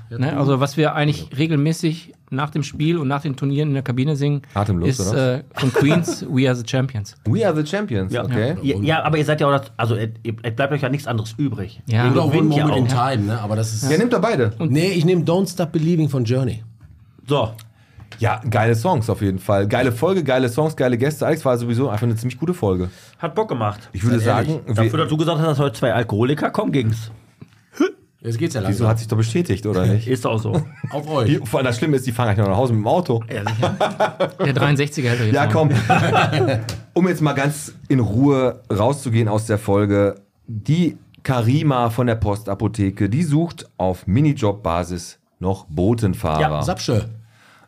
Ja, Ne? Also was wir eigentlich regelmäßig nach dem Spiel und nach den Turnieren in der Kabine singen, Atemlos, ist oder äh, von Queens [LAUGHS] We Are the Champions. We are the champions. Ja. Okay. Ja, ja, aber ihr seid ja auch, das, also es bleibt euch ja nichts anderes übrig. Ja. Ihr Oder One gewinnt ja Moment in auch. Time, ne? Aber das ist. Ja, nimmt doch beide. Nee, ich nehme Don't Stop Believing von Journey. So, Ja, geile Songs auf jeden Fall. Geile Folge, geile Songs, geile Gäste. Alex war sowieso einfach eine ziemlich gute Folge. hat Bock gemacht. Ich würde Seid sagen, Dafür, dass du gesagt hast, dass heute zwei Alkoholiker kommen, ging's. Jetzt geht's ja wieso langsam. hat sich doch bestätigt, oder [LAUGHS] nicht? Ist auch so. Auf euch. Die, vor allem das Schlimme ist, die fahren gleich noch nach Hause mit dem Auto. Der 63er hält euch jetzt Ja, komm. [LAUGHS] um jetzt mal ganz in Ruhe rauszugehen aus der Folge. Die Karima von der Postapotheke, die sucht auf Minijob-Basis noch Botenfahrer. Ja, Sapsche.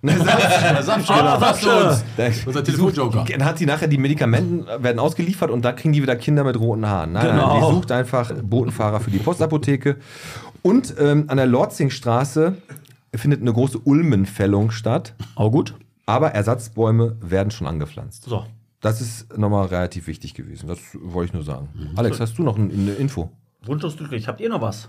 Sapsche, [LAUGHS] Ah, Sapsche. Unser Telefonjoker. Dann hat die nachher die Medikamenten werden ausgeliefert und da kriegen die wieder Kinder mit roten Haaren. Nein, Genau. nein, die sucht einfach Botenfahrer für die Postapotheke. Und ähm, an der Lorzingstraße findet eine große Ulmenfällung statt, Auch gut. aber Ersatzbäume werden schon angepflanzt. So. Das ist nochmal relativ wichtig gewesen. Das wollte ich nur sagen. Alex, hast du noch ein- eine Info? Wunschlos glücklich. Habt ihr noch was?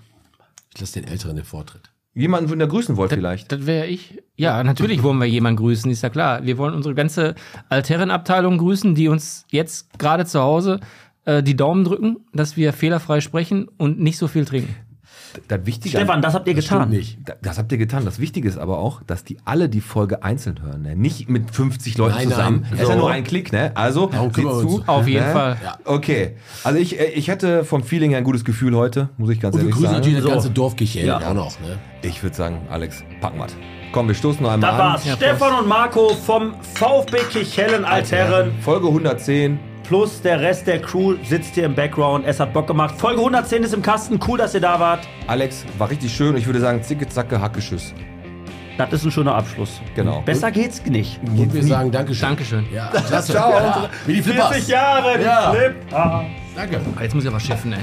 Ich lasse den Älteren den Vortritt. Jemanden, den ihr grüßen wollt vielleicht? Das wäre ich. Ja, natürlich wollen wir jemanden grüßen, ist ja klar. Wir wollen unsere ganze Altherrenabteilung grüßen, die uns jetzt gerade zu Hause äh, die Daumen drücken, dass wir fehlerfrei sprechen und nicht so viel trinken. Das Wichtige Stefan, das habt ihr getan. nicht. Da- Das habt ihr getan. Das Wichtige ist aber auch, dass die alle die Folge einzeln hören. Ne? Nicht mit 50 Leuten Nein, zusammen. nein. Das ist ja nur ein Klick, ne? Also, Darum seht wir zu. Auf jeden ne? Fall. Okay. Also ich, äh, ich hatte vom Feeling her ein gutes Gefühl heute, muss ich ganz Und wir ehrlich grüßen sagen. natürlich das ganze Dorf Ja. auch noch, ne? Ich würde sagen, Alex, packen wir Komm, wir stoßen noch einmal Das an. war's. Stefan und Marco vom VfB Kichellen Altherren. Folge 110. Plus der Rest der Crew sitzt hier im Background. Es hat Bock gemacht. Folge 110 ist im Kasten. Cool, dass ihr da wart. Alex, war richtig schön. Ich würde sagen, zicke, zacke, hacke, tschüss. Das ist ein schöner Abschluss. Genau. Besser geht's nicht. Und wir sagen Dankeschön. Dankeschön. Ja, [LAUGHS] klasse. Ciao. Ja. Wie die Flippers. Jahre, die Ja. Flipper. Danke. Jetzt muss ich aber schiffen, ey.